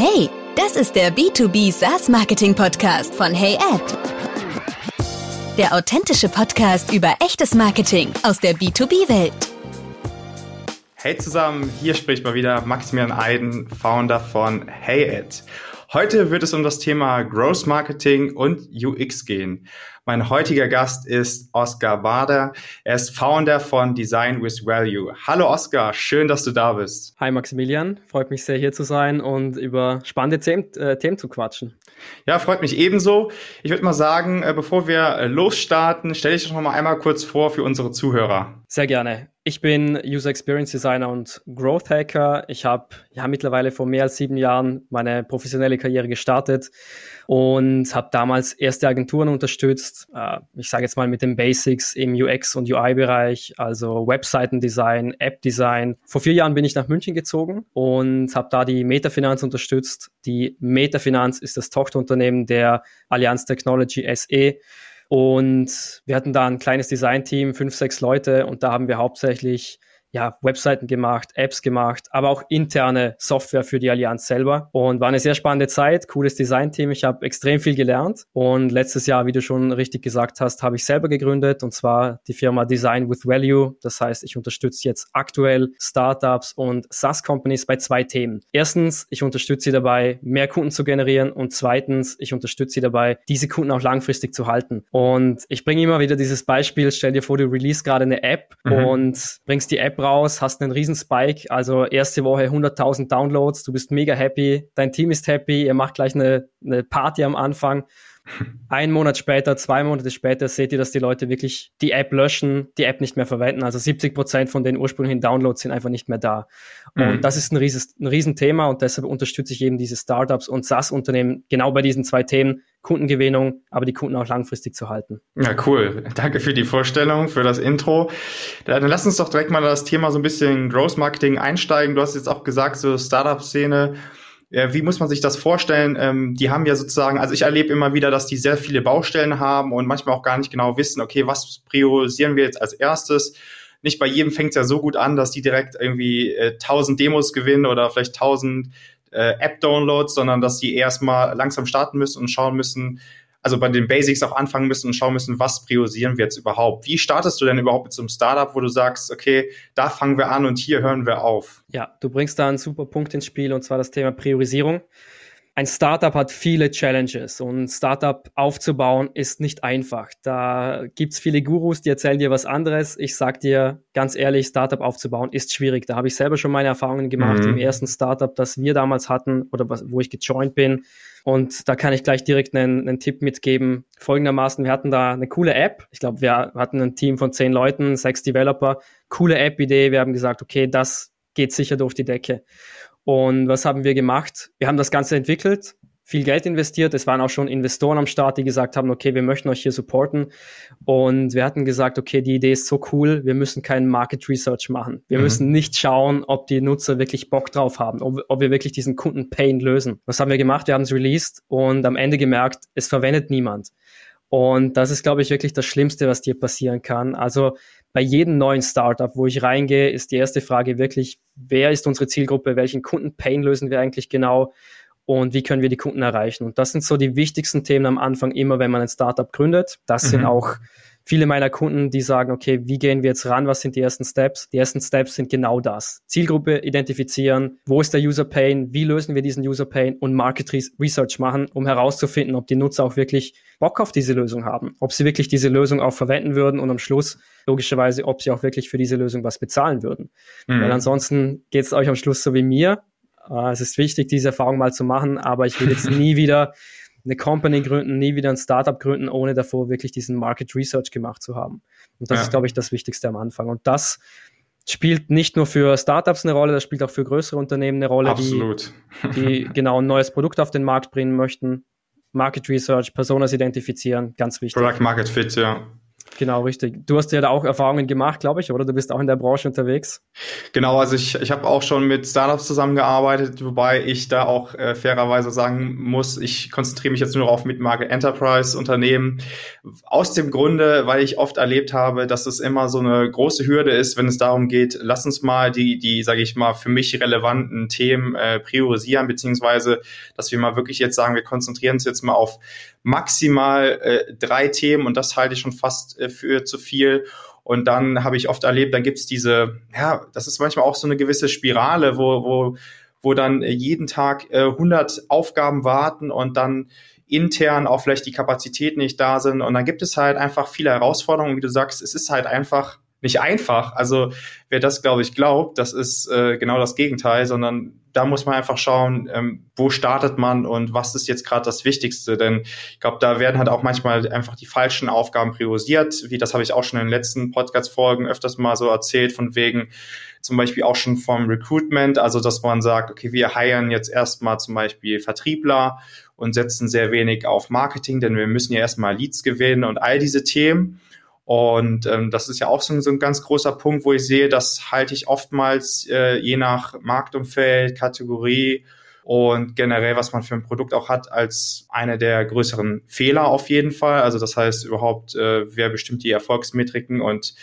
Hey, das ist der B2B SaaS Marketing Podcast von HeyAd. Der authentische Podcast über echtes Marketing aus der B2B-Welt. Hey zusammen, hier spricht mal wieder Maximilian Eiden, Founder von HeyAd. Heute wird es um das Thema Growth Marketing und UX gehen. Mein heutiger Gast ist Oskar Bader. Er ist Founder von Design with Value. Hallo Oskar, schön, dass du da bist. Hi Maximilian, freut mich sehr hier zu sein und über spannende Themen, äh, Themen zu quatschen. Ja, freut mich ebenso. Ich würde mal sagen, äh, bevor wir äh, losstarten, stelle ich dich noch mal einmal kurz vor für unsere Zuhörer. Sehr gerne. Ich bin User Experience Designer und Growth Hacker. Ich habe ja mittlerweile vor mehr als sieben Jahren meine professionelle Karriere gestartet und habe damals erste Agenturen unterstützt. Äh, ich sage jetzt mal mit den Basics im UX und UI-Bereich, also Webseitendesign, App-Design. Vor vier Jahren bin ich nach München gezogen und habe da die Metafinanz unterstützt. Die Metafinanz ist das Tochterunternehmen der Allianz Technology SE. Und wir hatten da ein kleines Design-Team, fünf, sechs Leute, und da haben wir hauptsächlich ja, Webseiten gemacht, Apps gemacht, aber auch interne Software für die Allianz selber. Und war eine sehr spannende Zeit, cooles Design-Team. Ich habe extrem viel gelernt. Und letztes Jahr, wie du schon richtig gesagt hast, habe ich selber gegründet und zwar die Firma Design with Value. Das heißt, ich unterstütze jetzt aktuell Startups und SaaS-Companies bei zwei Themen. Erstens, ich unterstütze sie dabei, mehr Kunden zu generieren und zweitens, ich unterstütze sie dabei, diese Kunden auch langfristig zu halten. Und ich bringe immer wieder dieses Beispiel, stell dir vor, du release gerade eine App mhm. und bringst die App raus, hast einen riesen Spike, also erste Woche 100.000 Downloads, du bist mega happy, dein Team ist happy, ihr macht gleich eine, eine Party am Anfang ein Monat später, zwei Monate später seht ihr, dass die Leute wirklich die App löschen, die App nicht mehr verwenden. Also 70 Prozent von den ursprünglichen Downloads sind einfach nicht mehr da. Mhm. Und das ist ein, rieses, ein Riesenthema und deshalb unterstütze ich eben diese Startups und SaaS-Unternehmen genau bei diesen zwei Themen. Kundengewinnung, aber die Kunden auch langfristig zu halten. Ja, cool. Danke für die Vorstellung, für das Intro. Dann lass uns doch direkt mal das Thema so ein bisschen Growth Marketing einsteigen. Du hast jetzt auch gesagt, so Startup-Szene ja, wie muss man sich das vorstellen? Ähm, die haben ja sozusagen, also ich erlebe immer wieder, dass die sehr viele Baustellen haben und manchmal auch gar nicht genau wissen, okay, was priorisieren wir jetzt als erstes? Nicht bei jedem fängt es ja so gut an, dass die direkt irgendwie äh, 1000 Demos gewinnen oder vielleicht 1000 äh, App-Downloads, sondern dass die erstmal langsam starten müssen und schauen müssen, also bei den Basics auch anfangen müssen und schauen müssen, was priorisieren wir jetzt überhaupt? Wie startest du denn überhaupt mit so einem Startup, wo du sagst, okay, da fangen wir an und hier hören wir auf? Ja, du bringst da einen super Punkt ins Spiel und zwar das Thema Priorisierung. Ein Startup hat viele Challenges und ein Startup aufzubauen ist nicht einfach. Da gibt's viele Gurus, die erzählen dir was anderes. Ich sag dir ganz ehrlich, Startup aufzubauen ist schwierig. Da habe ich selber schon meine Erfahrungen gemacht mhm. im ersten Startup, das wir damals hatten oder was, wo ich gejoint bin. Und da kann ich gleich direkt einen, einen Tipp mitgeben. Folgendermaßen, wir hatten da eine coole App. Ich glaube, wir hatten ein Team von zehn Leuten, sechs Developer. Coole App-Idee. Wir haben gesagt, okay, das geht sicher durch die Decke. Und was haben wir gemacht? Wir haben das Ganze entwickelt, viel Geld investiert. Es waren auch schon Investoren am Start, die gesagt haben, okay, wir möchten euch hier supporten. Und wir hatten gesagt, okay, die Idee ist so cool, wir müssen keinen Market Research machen. Wir mhm. müssen nicht schauen, ob die Nutzer wirklich Bock drauf haben, ob, ob wir wirklich diesen Kunden-Pain lösen. Was haben wir gemacht? Wir haben es released und am Ende gemerkt, es verwendet niemand. Und das ist, glaube ich, wirklich das Schlimmste, was dir passieren kann. Also bei jedem neuen Startup, wo ich reingehe, ist die erste Frage wirklich, wer ist unsere Zielgruppe? Welchen Kunden-Pain lösen wir eigentlich genau? und wie können wir die Kunden erreichen. Und das sind so die wichtigsten Themen am Anfang immer, wenn man ein Startup gründet. Das mhm. sind auch viele meiner Kunden, die sagen, okay, wie gehen wir jetzt ran? Was sind die ersten Steps? Die ersten Steps sind genau das. Zielgruppe identifizieren. Wo ist der User Pain? Wie lösen wir diesen User Pain? Und Market Research machen, um herauszufinden, ob die Nutzer auch wirklich Bock auf diese Lösung haben. Ob sie wirklich diese Lösung auch verwenden würden und am Schluss logischerweise, ob sie auch wirklich für diese Lösung was bezahlen würden. Mhm. Weil ansonsten geht es euch am Schluss so wie mir. Äh, es ist wichtig, diese Erfahrung mal zu machen, aber ich will jetzt nie wieder eine Company gründen, nie wieder ein Startup gründen, ohne davor wirklich diesen Market Research gemacht zu haben. Und das ja. ist, glaube ich, das Wichtigste am Anfang. Und das spielt nicht nur für Startups eine Rolle, das spielt auch für größere Unternehmen eine Rolle, Absolut. die, die genau ein neues Produkt auf den Markt bringen möchten. Market Research, Personas identifizieren, ganz wichtig. Product Market Fit, ja. Genau, richtig. Du hast ja da auch Erfahrungen gemacht, glaube ich, oder? Du bist auch in der Branche unterwegs. Genau, also ich, ich habe auch schon mit Startups zusammengearbeitet, wobei ich da auch äh, fairerweise sagen muss, ich konzentriere mich jetzt nur auf Mitmarke Enterprise Unternehmen. Aus dem Grunde, weil ich oft erlebt habe, dass es immer so eine große Hürde ist, wenn es darum geht, lass uns mal die, die, sage ich mal, für mich relevanten Themen äh, priorisieren, beziehungsweise, dass wir mal wirklich jetzt sagen, wir konzentrieren uns jetzt mal auf maximal äh, drei Themen und das halte ich schon fast für zu viel. Und dann habe ich oft erlebt, dann gibt es diese, ja, das ist manchmal auch so eine gewisse Spirale, wo, wo, wo dann jeden Tag äh, 100 Aufgaben warten und dann intern auch vielleicht die Kapazitäten nicht da sind. Und dann gibt es halt einfach viele Herausforderungen. Wie du sagst, es ist halt einfach nicht einfach. Also wer das, glaube ich, glaubt, das ist äh, genau das Gegenteil, sondern da muss man einfach schauen, ähm, wo startet man und was ist jetzt gerade das Wichtigste. Denn ich glaube, da werden halt auch manchmal einfach die falschen Aufgaben priorisiert. Wie das habe ich auch schon in den letzten Podcast-Folgen öfters mal so erzählt, von wegen zum Beispiel auch schon vom Recruitment, also dass man sagt, okay, wir heiren jetzt erstmal zum Beispiel Vertriebler und setzen sehr wenig auf Marketing, denn wir müssen ja erstmal Leads gewinnen und all diese Themen. Und ähm, das ist ja auch so ein, so ein ganz großer Punkt, wo ich sehe, das halte ich oftmals äh, je nach Marktumfeld, Kategorie und generell, was man für ein Produkt auch hat, als eine der größeren Fehler auf jeden Fall. Also das heißt überhaupt, äh, wer bestimmt die Erfolgsmetriken und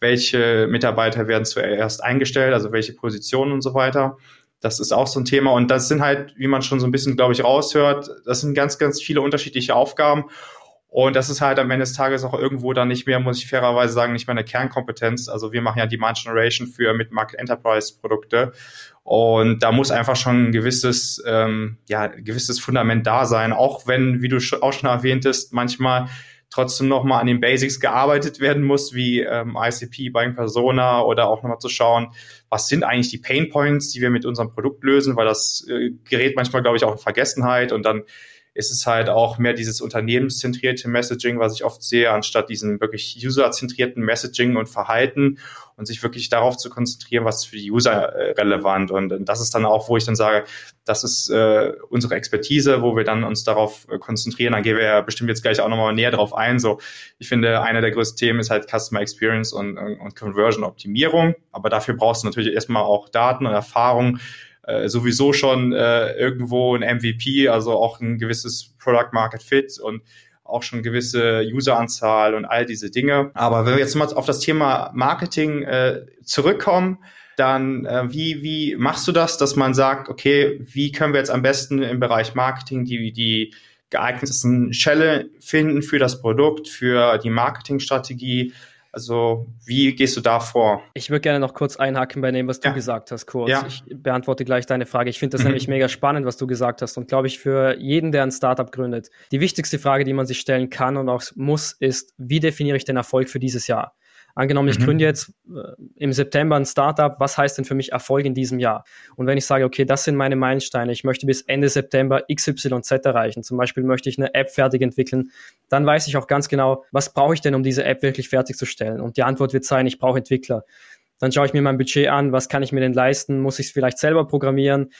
welche Mitarbeiter werden zuerst eingestellt, also welche Positionen und so weiter. Das ist auch so ein Thema. Und das sind halt, wie man schon so ein bisschen, glaube ich, raushört, das sind ganz, ganz viele unterschiedliche Aufgaben. Und das ist halt am Ende des Tages auch irgendwo dann nicht mehr, muss ich fairerweise sagen, nicht mehr eine Kernkompetenz. Also wir machen ja Demand Generation für Mid-Market Enterprise Produkte. Und da muss einfach schon ein gewisses, ähm, ja, gewisses Fundament da sein. Auch wenn, wie du auch schon erwähntest, manchmal trotzdem nochmal an den Basics gearbeitet werden muss, wie ähm, ICP, Buying Persona oder auch nochmal zu schauen, was sind eigentlich die Pain Points, die wir mit unserem Produkt lösen, weil das äh, gerät manchmal, glaube ich, auch in Vergessenheit und dann ist es halt auch mehr dieses unternehmenszentrierte Messaging, was ich oft sehe, anstatt diesen wirklich userzentrierten Messaging und Verhalten und sich wirklich darauf zu konzentrieren, was für die User äh, relevant. Und, und, das ist dann auch, wo ich dann sage, das ist äh, unsere Expertise, wo wir dann uns darauf äh, konzentrieren. Dann gehen wir ja bestimmt jetzt gleich auch nochmal näher drauf ein. So, ich finde, einer der größten Themen ist halt Customer Experience und, und Conversion Optimierung. Aber dafür brauchst du natürlich erstmal auch Daten und Erfahrung äh, sowieso schon äh, irgendwo ein MVP, also auch ein gewisses Product Market Fit und auch schon gewisse Useranzahl und all diese Dinge. Aber wenn wir jetzt mal auf das Thema Marketing äh, zurückkommen, dann äh, wie, wie machst du das, dass man sagt, okay, wie können wir jetzt am besten im Bereich Marketing die, die geeignetsten Schelle finden für das Produkt, für die Marketingstrategie? Also wie gehst du da vor? Ich würde gerne noch kurz einhaken bei dem, was du gesagt hast, kurz. Ja. Ich beantworte gleich deine Frage. Ich finde das mhm. nämlich mega spannend, was du gesagt hast. Und glaube ich, für jeden, der ein Startup gründet, die wichtigste Frage, die man sich stellen kann und auch muss, ist, wie definiere ich den Erfolg für dieses Jahr? Angenommen, ich mhm. gründe jetzt äh, im September ein Startup, was heißt denn für mich Erfolg in diesem Jahr? Und wenn ich sage, okay, das sind meine Meilensteine, ich möchte bis Ende September XYZ erreichen, zum Beispiel möchte ich eine App fertig entwickeln, dann weiß ich auch ganz genau, was brauche ich denn, um diese App wirklich fertigzustellen? Und die Antwort wird sein, ich brauche Entwickler. Dann schaue ich mir mein Budget an, was kann ich mir denn leisten? Muss ich es vielleicht selber programmieren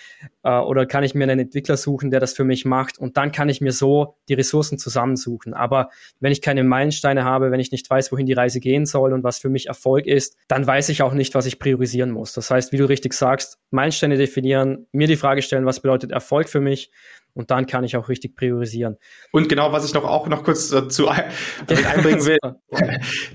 äh, oder kann ich mir einen Entwickler suchen, der das für mich macht? Und dann kann ich mir so die Ressourcen zusammensuchen. Aber wenn ich keine Meilensteine habe, wenn ich nicht weiß, wohin die Reise gehen soll und was für mich Erfolg ist, dann weiß ich auch nicht, was ich priorisieren muss. Das heißt, wie du richtig sagst, Meilensteine definieren, mir die Frage stellen, was bedeutet Erfolg für mich und dann kann ich auch richtig priorisieren. Und genau, was ich noch auch noch kurz dazu mit einbringen will,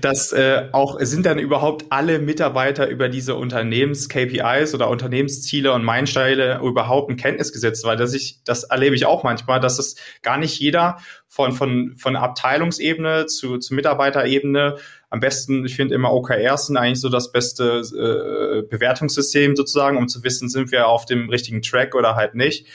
dass äh, auch sind dann überhaupt alle Mitarbeiter über diese Unternehmens-KPIs oder Unternehmensziele und Meilensteine überhaupt in Kenntnis gesetzt, weil das ich, das erlebe ich auch manchmal, dass es gar nicht jeder von, von, von Abteilungsebene zu, zu Mitarbeiterebene am besten, ich finde immer OKRs sind eigentlich so das beste äh, Bewertungssystem sozusagen, um zu wissen, sind wir auf dem richtigen Track oder halt nicht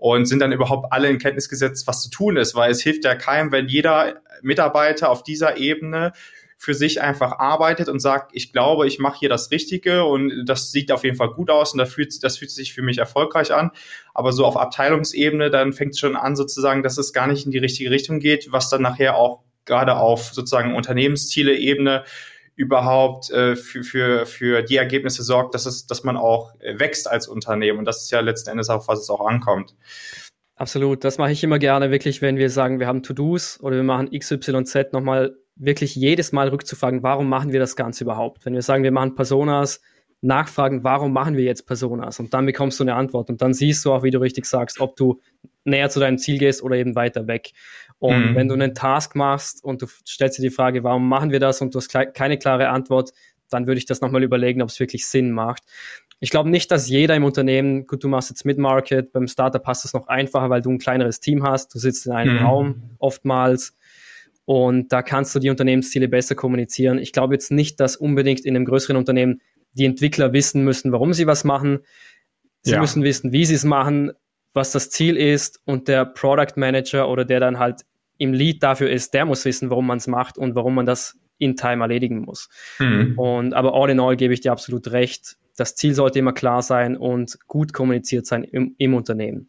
und sind dann überhaupt alle in Kenntnis gesetzt, was zu tun ist, weil es hilft ja keinem, wenn jeder Mitarbeiter auf dieser Ebene für sich einfach arbeitet und sagt, ich glaube, ich mache hier das Richtige und das sieht auf jeden Fall gut aus und das fühlt, das fühlt sich für mich erfolgreich an. Aber so auf Abteilungsebene, dann fängt es schon an sozusagen, dass es gar nicht in die richtige Richtung geht, was dann nachher auch gerade auf sozusagen Unternehmensziele-Ebene überhaupt äh, für, für, für die Ergebnisse sorgt, dass, es, dass man auch äh, wächst als Unternehmen. Und das ist ja letzten Endes auf was es auch ankommt. Absolut, das mache ich immer gerne, wirklich, wenn wir sagen, wir haben To-Dos oder wir machen XYZ nochmal wirklich jedes Mal rückzufragen, warum machen wir das Ganze überhaupt? Wenn wir sagen, wir machen Personas, nachfragen, warum machen wir jetzt Personas? Und dann bekommst du eine Antwort. Und dann siehst du auch, wie du richtig sagst, ob du näher zu deinem Ziel gehst oder eben weiter weg. Und mhm. wenn du einen Task machst und du stellst dir die Frage, warum machen wir das und du hast keine klare Antwort, dann würde ich das nochmal überlegen, ob es wirklich Sinn macht. Ich glaube nicht, dass jeder im Unternehmen, gut, du machst jetzt Mid-Market, beim Startup passt es noch einfacher, weil du ein kleineres Team hast, du sitzt in einem mhm. Raum oftmals und da kannst du die Unternehmensziele besser kommunizieren. Ich glaube jetzt nicht, dass unbedingt in einem größeren Unternehmen die Entwickler wissen müssen, warum sie was machen. Sie ja. müssen wissen, wie sie es machen, was das Ziel ist und der Product Manager oder der dann halt im Lead dafür ist, der muss wissen, warum man es macht und warum man das in Time erledigen muss. Mhm. Und aber all in all gebe ich dir absolut recht. Das Ziel sollte immer klar sein und gut kommuniziert sein im, im Unternehmen.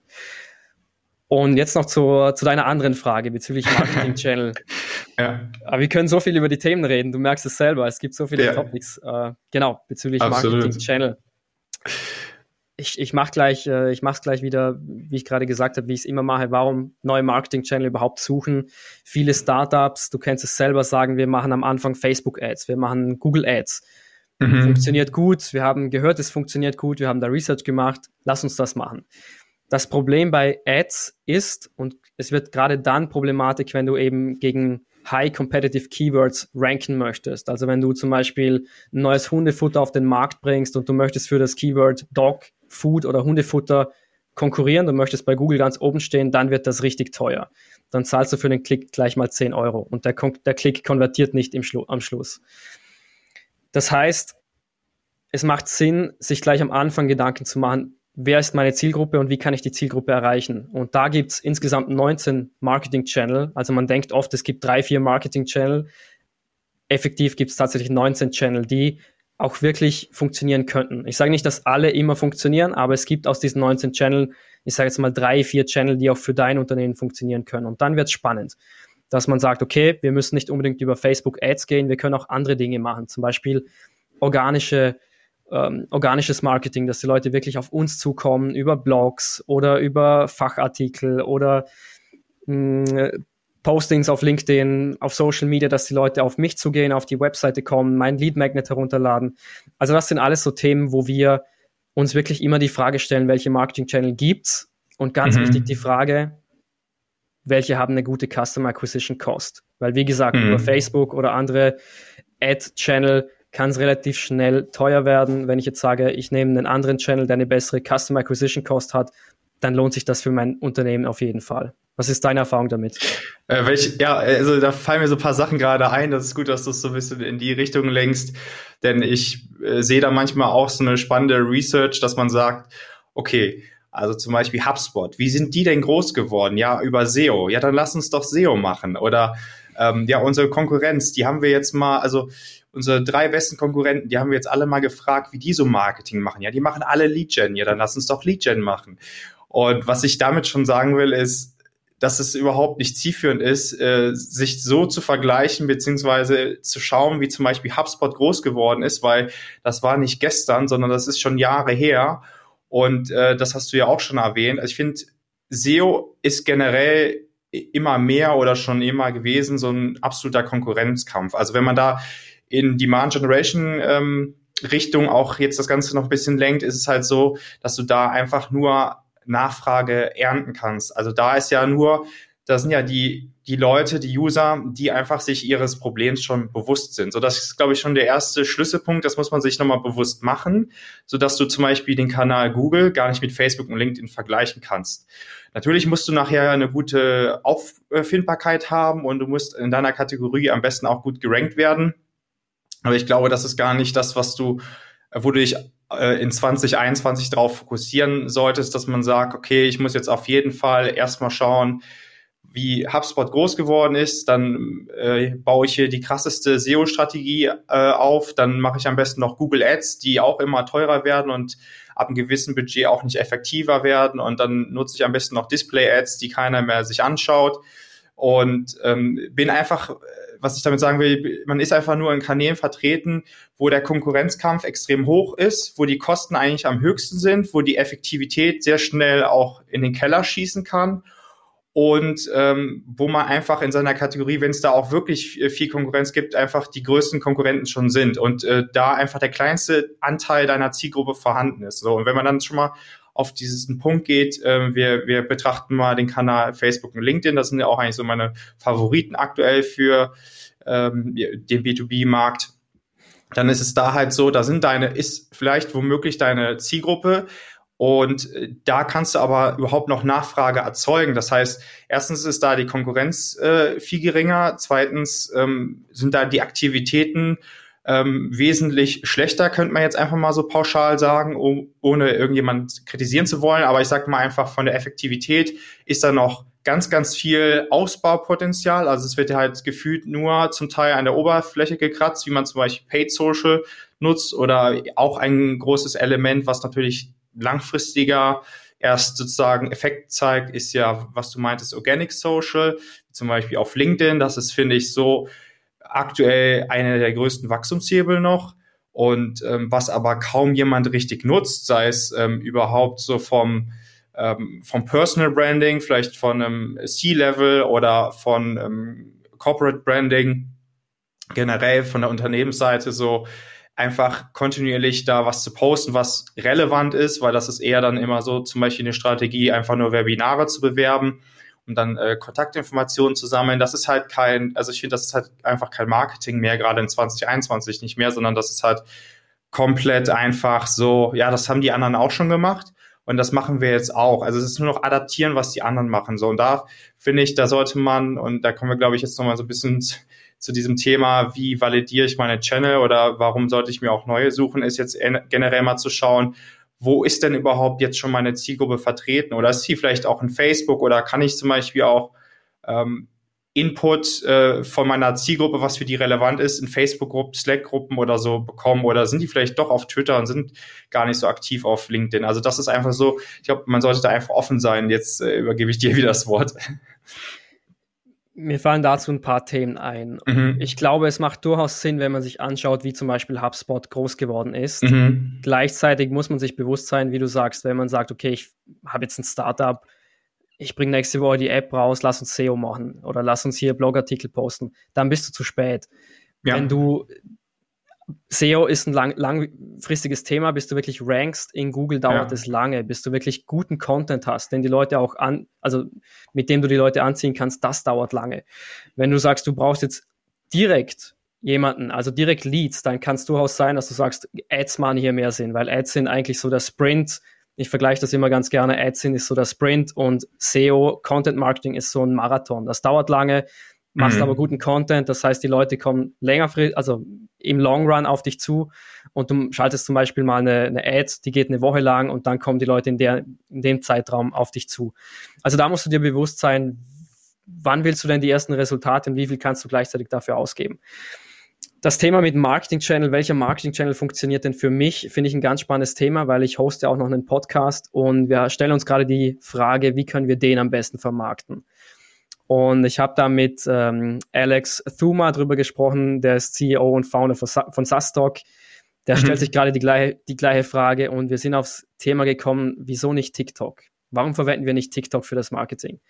Und jetzt noch zu, zu deiner anderen Frage bezüglich Marketing Channel. ja. Aber wir können so viel über die Themen reden. Du merkst es selber. Es gibt so viele ja. Topics. Äh, genau, bezüglich Absolut. Marketing Channel. Ich, ich mache gleich, äh, ich mache es gleich wieder, wie ich gerade gesagt habe, wie ich es immer mache. Warum neue Marketing Channel überhaupt suchen? Viele Startups, du kennst es selber, sagen, wir machen am Anfang Facebook Ads, wir machen Google Ads. Mhm. Funktioniert gut. Wir haben gehört, es funktioniert gut. Wir haben da Research gemacht. Lass uns das machen. Das Problem bei Ads ist, und es wird gerade dann Problematik, wenn du eben gegen High Competitive Keywords ranken möchtest. Also wenn du zum Beispiel ein neues Hundefutter auf den Markt bringst und du möchtest für das Keyword Dog, Food oder Hundefutter konkurrieren, du möchtest bei Google ganz oben stehen, dann wird das richtig teuer. Dann zahlst du für den Klick gleich mal 10 Euro und der, der Klick konvertiert nicht im Schlu am Schluss. Das heißt, es macht Sinn, sich gleich am Anfang Gedanken zu machen, wer ist meine Zielgruppe und wie kann ich die Zielgruppe erreichen. Und da gibt es insgesamt 19 Marketing-Channel. Also man denkt oft, es gibt drei, vier Marketing-Channel. Effektiv gibt es tatsächlich 19 Channel, die auch wirklich funktionieren könnten. Ich sage nicht, dass alle immer funktionieren, aber es gibt aus diesen 19 Channel, ich sage jetzt mal drei, vier Channel, die auch für dein Unternehmen funktionieren können. Und dann wird es spannend, dass man sagt, okay, wir müssen nicht unbedingt über Facebook Ads gehen, wir können auch andere Dinge machen, zum Beispiel organische ähm, organisches Marketing, dass die Leute wirklich auf uns zukommen über Blogs oder über Fachartikel oder mm, Postings auf LinkedIn, auf Social Media, dass die Leute auf mich zugehen, auf die Webseite kommen, mein Lead Magnet herunterladen. Also das sind alles so Themen, wo wir uns wirklich immer die Frage stellen, welche Marketing Channel gibt's? Und ganz mhm. wichtig die Frage, welche haben eine gute Customer Acquisition Cost? Weil wie gesagt, mhm. über Facebook oder andere Ad Channel kann es relativ schnell teuer werden. Wenn ich jetzt sage, ich nehme einen anderen Channel, der eine bessere Customer Acquisition Cost hat, dann lohnt sich das für mein Unternehmen auf jeden Fall. Was ist deine Erfahrung damit? Äh, welch, ja, also da fallen mir so ein paar Sachen gerade ein. Das ist gut, dass du es so ein bisschen in die Richtung lenkst, denn ich äh, sehe da manchmal auch so eine spannende Research, dass man sagt, okay, also zum Beispiel HubSpot, wie sind die denn groß geworden? Ja, über SEO. Ja, dann lass uns doch SEO machen. Oder ähm, ja, unsere Konkurrenz, die haben wir jetzt mal, also unsere drei besten Konkurrenten, die haben wir jetzt alle mal gefragt, wie die so Marketing machen. Ja, die machen alle Lead-Gen. Ja, dann lass uns doch Lead-Gen machen. Und was ich damit schon sagen will, ist, dass es überhaupt nicht zielführend ist, äh, sich so zu vergleichen, beziehungsweise zu schauen, wie zum Beispiel HubSpot groß geworden ist, weil das war nicht gestern, sondern das ist schon Jahre her. Und äh, das hast du ja auch schon erwähnt. Also ich finde, SEO ist generell immer mehr oder schon immer gewesen so ein absoluter Konkurrenzkampf. Also wenn man da in Demand Generation ähm, Richtung auch jetzt das Ganze noch ein bisschen lenkt, ist es halt so, dass du da einfach nur Nachfrage ernten kannst. Also da ist ja nur, da sind ja die, die Leute, die User, die einfach sich ihres Problems schon bewusst sind. So, das ist, glaube ich, schon der erste Schlüsselpunkt. Das muss man sich nochmal bewusst machen, so dass du zum Beispiel den Kanal Google gar nicht mit Facebook und LinkedIn vergleichen kannst. Natürlich musst du nachher eine gute Auffindbarkeit haben und du musst in deiner Kategorie am besten auch gut gerankt werden. Aber ich glaube, das ist gar nicht das, was du, wo du dich äh, in 2021 darauf fokussieren solltest, dass man sagt, okay, ich muss jetzt auf jeden Fall erstmal schauen, wie HubSpot groß geworden ist, dann äh, baue ich hier die krasseste SEO-Strategie äh, auf, dann mache ich am besten noch Google Ads, die auch immer teurer werden und ab einem gewissen Budget auch nicht effektiver werden und dann nutze ich am besten noch Display Ads, die keiner mehr sich anschaut und ähm, bin einfach was ich damit sagen will, man ist einfach nur in Kanälen vertreten, wo der Konkurrenzkampf extrem hoch ist, wo die Kosten eigentlich am höchsten sind, wo die Effektivität sehr schnell auch in den Keller schießen kann. und ähm, wo man einfach in seiner Kategorie, wenn es da auch wirklich viel Konkurrenz gibt, einfach die größten Konkurrenten schon sind und äh, da einfach der kleinste Anteil deiner Zielgruppe vorhanden ist. So und wenn man dann schon mal auf diesen Punkt geht, äh, wir, wir betrachten mal den Kanal Facebook und LinkedIn, das sind ja auch eigentlich so meine Favoriten aktuell für ähm, den B2B-Markt dann ist es da halt so, da sind deine, ist vielleicht womöglich deine Zielgruppe, und äh, da kannst du aber überhaupt noch Nachfrage erzeugen. Das heißt, erstens ist da die Konkurrenz äh, viel geringer, zweitens ähm, sind da die Aktivitäten ähm, wesentlich schlechter, könnte man jetzt einfach mal so pauschal sagen, um, ohne irgendjemand kritisieren zu wollen. Aber ich sage mal einfach, von der Effektivität ist da noch ganz, ganz viel Ausbaupotenzial. Also es wird halt gefühlt nur zum Teil an der Oberfläche gekratzt, wie man zum Beispiel Paid Social nutzt oder auch ein großes Element, was natürlich langfristiger erst sozusagen Effekt zeigt, ist ja, was du meintest, Organic Social, zum Beispiel auf LinkedIn. Das ist, finde ich, so aktuell einer der größten Wachstumshebel noch. Und ähm, was aber kaum jemand richtig nutzt, sei es ähm, überhaupt so vom, ähm, vom Personal Branding, vielleicht von einem C-Level oder von ähm, Corporate Branding, generell von der Unternehmensseite so, einfach kontinuierlich da was zu posten, was relevant ist, weil das ist eher dann immer so zum Beispiel eine Strategie, einfach nur Webinare zu bewerben und dann äh, Kontaktinformationen zu sammeln. Das ist halt kein, also ich finde, das ist halt einfach kein Marketing mehr, gerade in 2021 nicht mehr, sondern das ist halt komplett einfach so, ja, das haben die anderen auch schon gemacht. Und das machen wir jetzt auch. Also es ist nur noch adaptieren, was die anderen machen. So, und da finde ich, da sollte man, und da kommen wir, glaube ich, jetzt nochmal so ein bisschen zu diesem Thema, wie validiere ich meine Channel oder warum sollte ich mir auch neue suchen, ist jetzt generell mal zu schauen, wo ist denn überhaupt jetzt schon meine Zielgruppe vertreten? Oder ist sie vielleicht auch in Facebook oder kann ich zum Beispiel auch ähm, Input äh, von meiner Zielgruppe, was für die relevant ist, in Facebook-Gruppen, Slack-Gruppen oder so bekommen? Oder sind die vielleicht doch auf Twitter und sind gar nicht so aktiv auf LinkedIn? Also das ist einfach so, ich glaube, man sollte da einfach offen sein. Jetzt äh, übergebe ich dir wieder das Wort. Mir fallen dazu ein paar Themen ein. Mhm. Ich glaube, es macht durchaus Sinn, wenn man sich anschaut, wie zum Beispiel HubSpot groß geworden ist. Mhm. Gleichzeitig muss man sich bewusst sein, wie du sagst, wenn man sagt, okay, ich habe jetzt ein Startup, ich bringe nächste Woche die App raus, lass uns SEO machen oder lass uns hier Blogartikel posten, dann bist du zu spät. Ja. Wenn du SEO ist ein lang, langfristiges Thema, bis du wirklich rankst in Google dauert ja. es lange, bis du wirklich guten Content hast, den die Leute auch an, also mit dem du die Leute anziehen kannst, das dauert lange. Wenn du sagst, du brauchst jetzt direkt jemanden, also direkt Leads, dann kann es durchaus sein, dass du sagst, Ads machen hier mehr Sinn, weil Ads sind eigentlich so der Sprint. Ich vergleiche das immer ganz gerne. Ads sind ist so der Sprint und SEO, Content Marketing ist so ein Marathon. Das dauert lange machst mhm. aber guten Content, das heißt, die Leute kommen längerfristig, also im Long Run auf dich zu und du schaltest zum Beispiel mal eine, eine Ad, die geht eine Woche lang und dann kommen die Leute in, der, in dem Zeitraum auf dich zu. Also da musst du dir bewusst sein, wann willst du denn die ersten Resultate und wie viel kannst du gleichzeitig dafür ausgeben. Das Thema mit Marketing-Channel, welcher Marketing-Channel funktioniert denn für mich, finde ich ein ganz spannendes Thema, weil ich hoste auch noch einen Podcast und wir stellen uns gerade die Frage, wie können wir den am besten vermarkten. Und ich habe da mit ähm, Alex Thuma drüber gesprochen, der ist CEO und Founder von, von Sastock. Der mhm. stellt sich gerade die gleiche, die gleiche Frage und wir sind aufs Thema gekommen, wieso nicht TikTok? Warum verwenden wir nicht TikTok für das Marketing?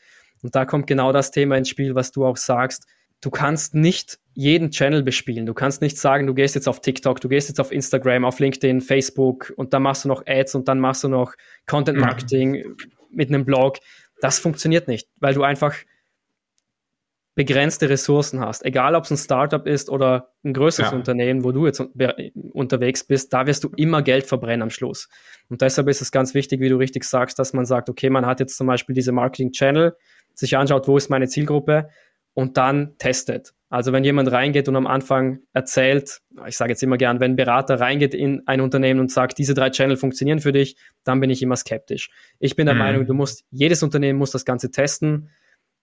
Und da kommt genau das Thema ins Spiel, was du auch sagst. Du kannst nicht jeden Channel bespielen. Du kannst nicht sagen, du gehst jetzt auf TikTok, du gehst jetzt auf Instagram, auf LinkedIn, Facebook und dann machst du noch Ads und dann machst du noch Content Marketing mhm. mit einem Blog. Das funktioniert nicht, weil du einfach begrenzte Ressourcen hast. Egal, ob es ein Startup ist oder ein größeres ja. Unternehmen, wo du jetzt unterwegs bist, da wirst du immer Geld verbrennen am Schluss. Und deshalb ist es ganz wichtig, wie du richtig sagst, dass man sagt, okay, man hat jetzt zum Beispiel diese Marketing-Channel, sich anschaut, wo ist meine Zielgruppe und dann testet. Also wenn jemand reingeht und am Anfang erzählt, ich sage jetzt immer gern, wenn ein Berater reingeht in ein Unternehmen und sagt, diese drei Channel funktionieren für dich, dann bin ich immer skeptisch. Ich bin der mhm. Meinung, du musst, jedes Unternehmen muss das Ganze testen.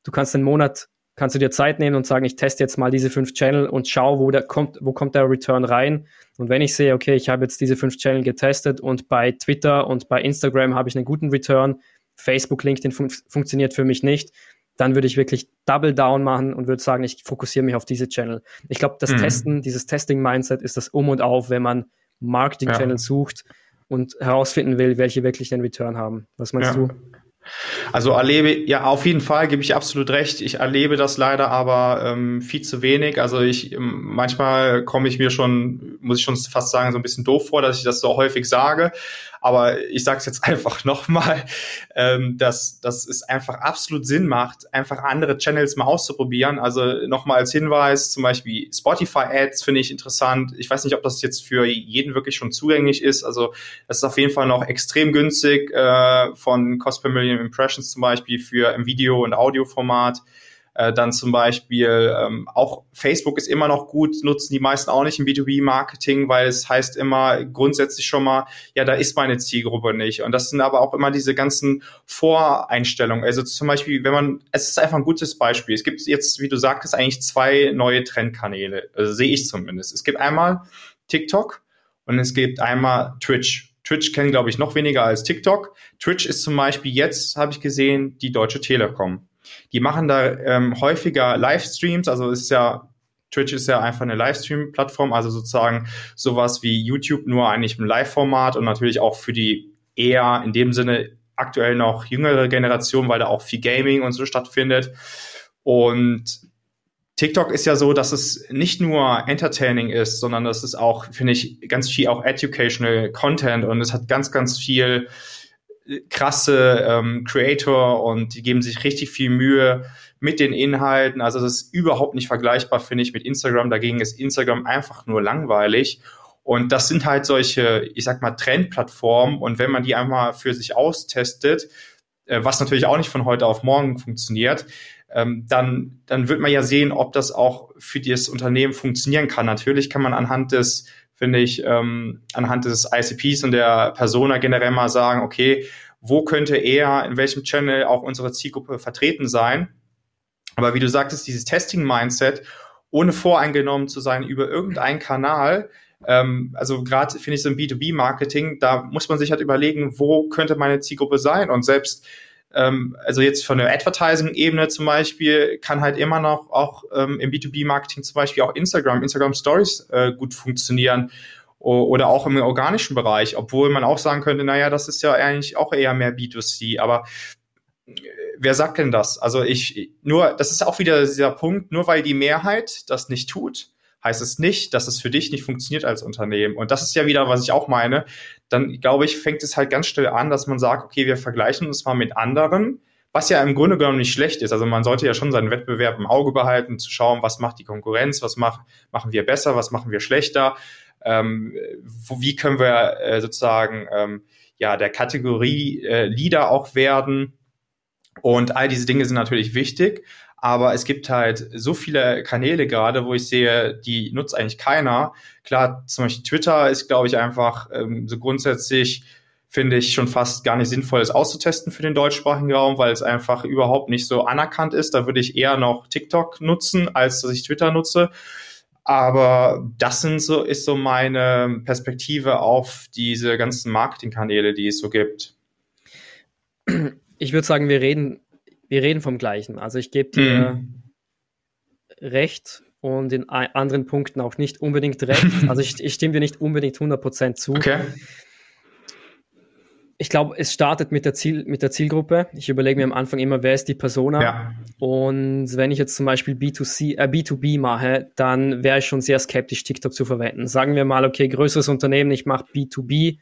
Du kannst einen Monat kannst du dir Zeit nehmen und sagen, ich teste jetzt mal diese fünf Channel und schau, wo der kommt, wo kommt der Return rein. Und wenn ich sehe, okay, ich habe jetzt diese fünf Channel getestet und bei Twitter und bei Instagram habe ich einen guten Return, Facebook, LinkedIn fun funktioniert für mich nicht, dann würde ich wirklich Double Down machen und würde sagen, ich fokussiere mich auf diese Channel. Ich glaube, das mhm. Testen, dieses Testing-Mindset ist das Um und Auf, wenn man Marketing-Channel ja. sucht und herausfinden will, welche wirklich den Return haben. Was meinst ja. du? Also erlebe, ja, auf jeden Fall gebe ich absolut recht. Ich erlebe das leider aber ähm, viel zu wenig. Also ich, ähm, manchmal komme ich mir schon, muss ich schon fast sagen, so ein bisschen doof vor, dass ich das so häufig sage. Aber ich sage es jetzt einfach nochmal, ähm, dass, dass es einfach absolut Sinn macht, einfach andere Channels mal auszuprobieren. Also nochmal als Hinweis, zum Beispiel Spotify-Ads finde ich interessant. Ich weiß nicht, ob das jetzt für jeden wirklich schon zugänglich ist. Also das ist auf jeden Fall noch extrem günstig äh, von Cost per Million Impressions zum Beispiel für im Video- und Audioformat. Äh, dann zum Beispiel ähm, auch Facebook ist immer noch gut, nutzen die meisten auch nicht im B2B-Marketing, weil es heißt immer grundsätzlich schon mal, ja, da ist meine Zielgruppe nicht. Und das sind aber auch immer diese ganzen Voreinstellungen. Also zum Beispiel, wenn man, es ist einfach ein gutes Beispiel. Es gibt jetzt, wie du sagtest, eigentlich zwei neue Trendkanäle, also sehe ich zumindest. Es gibt einmal TikTok und es gibt einmal Twitch. Twitch kennen, glaube ich, noch weniger als TikTok. Twitch ist zum Beispiel jetzt, habe ich gesehen, die Deutsche Telekom. Die machen da ähm, häufiger Livestreams, also ist ja Twitch ist ja einfach eine Livestream-Plattform, also sozusagen sowas wie YouTube, nur eigentlich im Live-Format und natürlich auch für die eher in dem Sinne aktuell noch jüngere Generation, weil da auch viel Gaming und so stattfindet. Und TikTok ist ja so, dass es nicht nur entertaining ist, sondern das ist auch, finde ich, ganz viel auch educational Content und es hat ganz, ganz viel krasse ähm, Creator und die geben sich richtig viel Mühe mit den Inhalten. Also das ist überhaupt nicht vergleichbar, finde ich, mit Instagram. Dagegen ist Instagram einfach nur langweilig. Und das sind halt solche, ich sag mal, Trendplattformen. Und wenn man die einmal für sich austestet, äh, was natürlich auch nicht von heute auf morgen funktioniert, ähm, dann, dann wird man ja sehen, ob das auch für das Unternehmen funktionieren kann. Natürlich kann man anhand des finde ich, ähm, anhand des ICPs und der Persona generell mal sagen, okay, wo könnte er in welchem Channel auch unsere Zielgruppe vertreten sein? Aber wie du sagtest, dieses Testing-Mindset, ohne voreingenommen zu sein über irgendeinen Kanal, ähm, also gerade finde ich so im B2B-Marketing, da muss man sich halt überlegen, wo könnte meine Zielgruppe sein? Und selbst ähm, also jetzt von der Advertising-Ebene zum Beispiel kann halt immer noch auch ähm, im B2B-Marketing zum Beispiel auch Instagram, Instagram Stories äh, gut funktionieren oder auch im organischen Bereich, obwohl man auch sagen könnte, naja, das ist ja eigentlich auch eher mehr B2C, aber äh, wer sagt denn das? Also ich, nur, das ist auch wieder dieser Punkt, nur weil die Mehrheit das nicht tut, heißt es nicht, dass es für dich nicht funktioniert als Unternehmen. Und das ist ja wieder, was ich auch meine. Dann glaube ich, fängt es halt ganz schnell an, dass man sagt, okay, wir vergleichen uns mal mit anderen, was ja im Grunde genommen nicht schlecht ist. Also man sollte ja schon seinen Wettbewerb im Auge behalten, zu schauen, was macht die Konkurrenz, was mach, machen wir besser, was machen wir schlechter, ähm, wo, wie können wir äh, sozusagen ähm, ja der Kategorie äh, Leader auch werden. Und all diese Dinge sind natürlich wichtig. Aber es gibt halt so viele Kanäle gerade, wo ich sehe, die nutzt eigentlich keiner. Klar, zum Beispiel Twitter ist, glaube ich, einfach ähm, so grundsätzlich finde ich schon fast gar nicht sinnvoll, es auszutesten für den deutschsprachigen Raum, weil es einfach überhaupt nicht so anerkannt ist. Da würde ich eher noch TikTok nutzen, als dass ich Twitter nutze. Aber das sind so, ist so meine Perspektive auf diese ganzen Marketingkanäle, die es so gibt. Ich würde sagen, wir reden wir reden vom Gleichen. Also ich gebe dir mhm. recht und in anderen Punkten auch nicht unbedingt recht. Also ich, ich stimme dir nicht unbedingt 100% zu. Okay. Ich glaube, es startet mit der, Ziel, mit der Zielgruppe. Ich überlege mir am Anfang immer, wer ist die Persona? Ja. Und wenn ich jetzt zum Beispiel B2C, äh, B2B mache, dann wäre ich schon sehr skeptisch, TikTok zu verwenden. Sagen wir mal, okay, größeres Unternehmen, ich mache B2B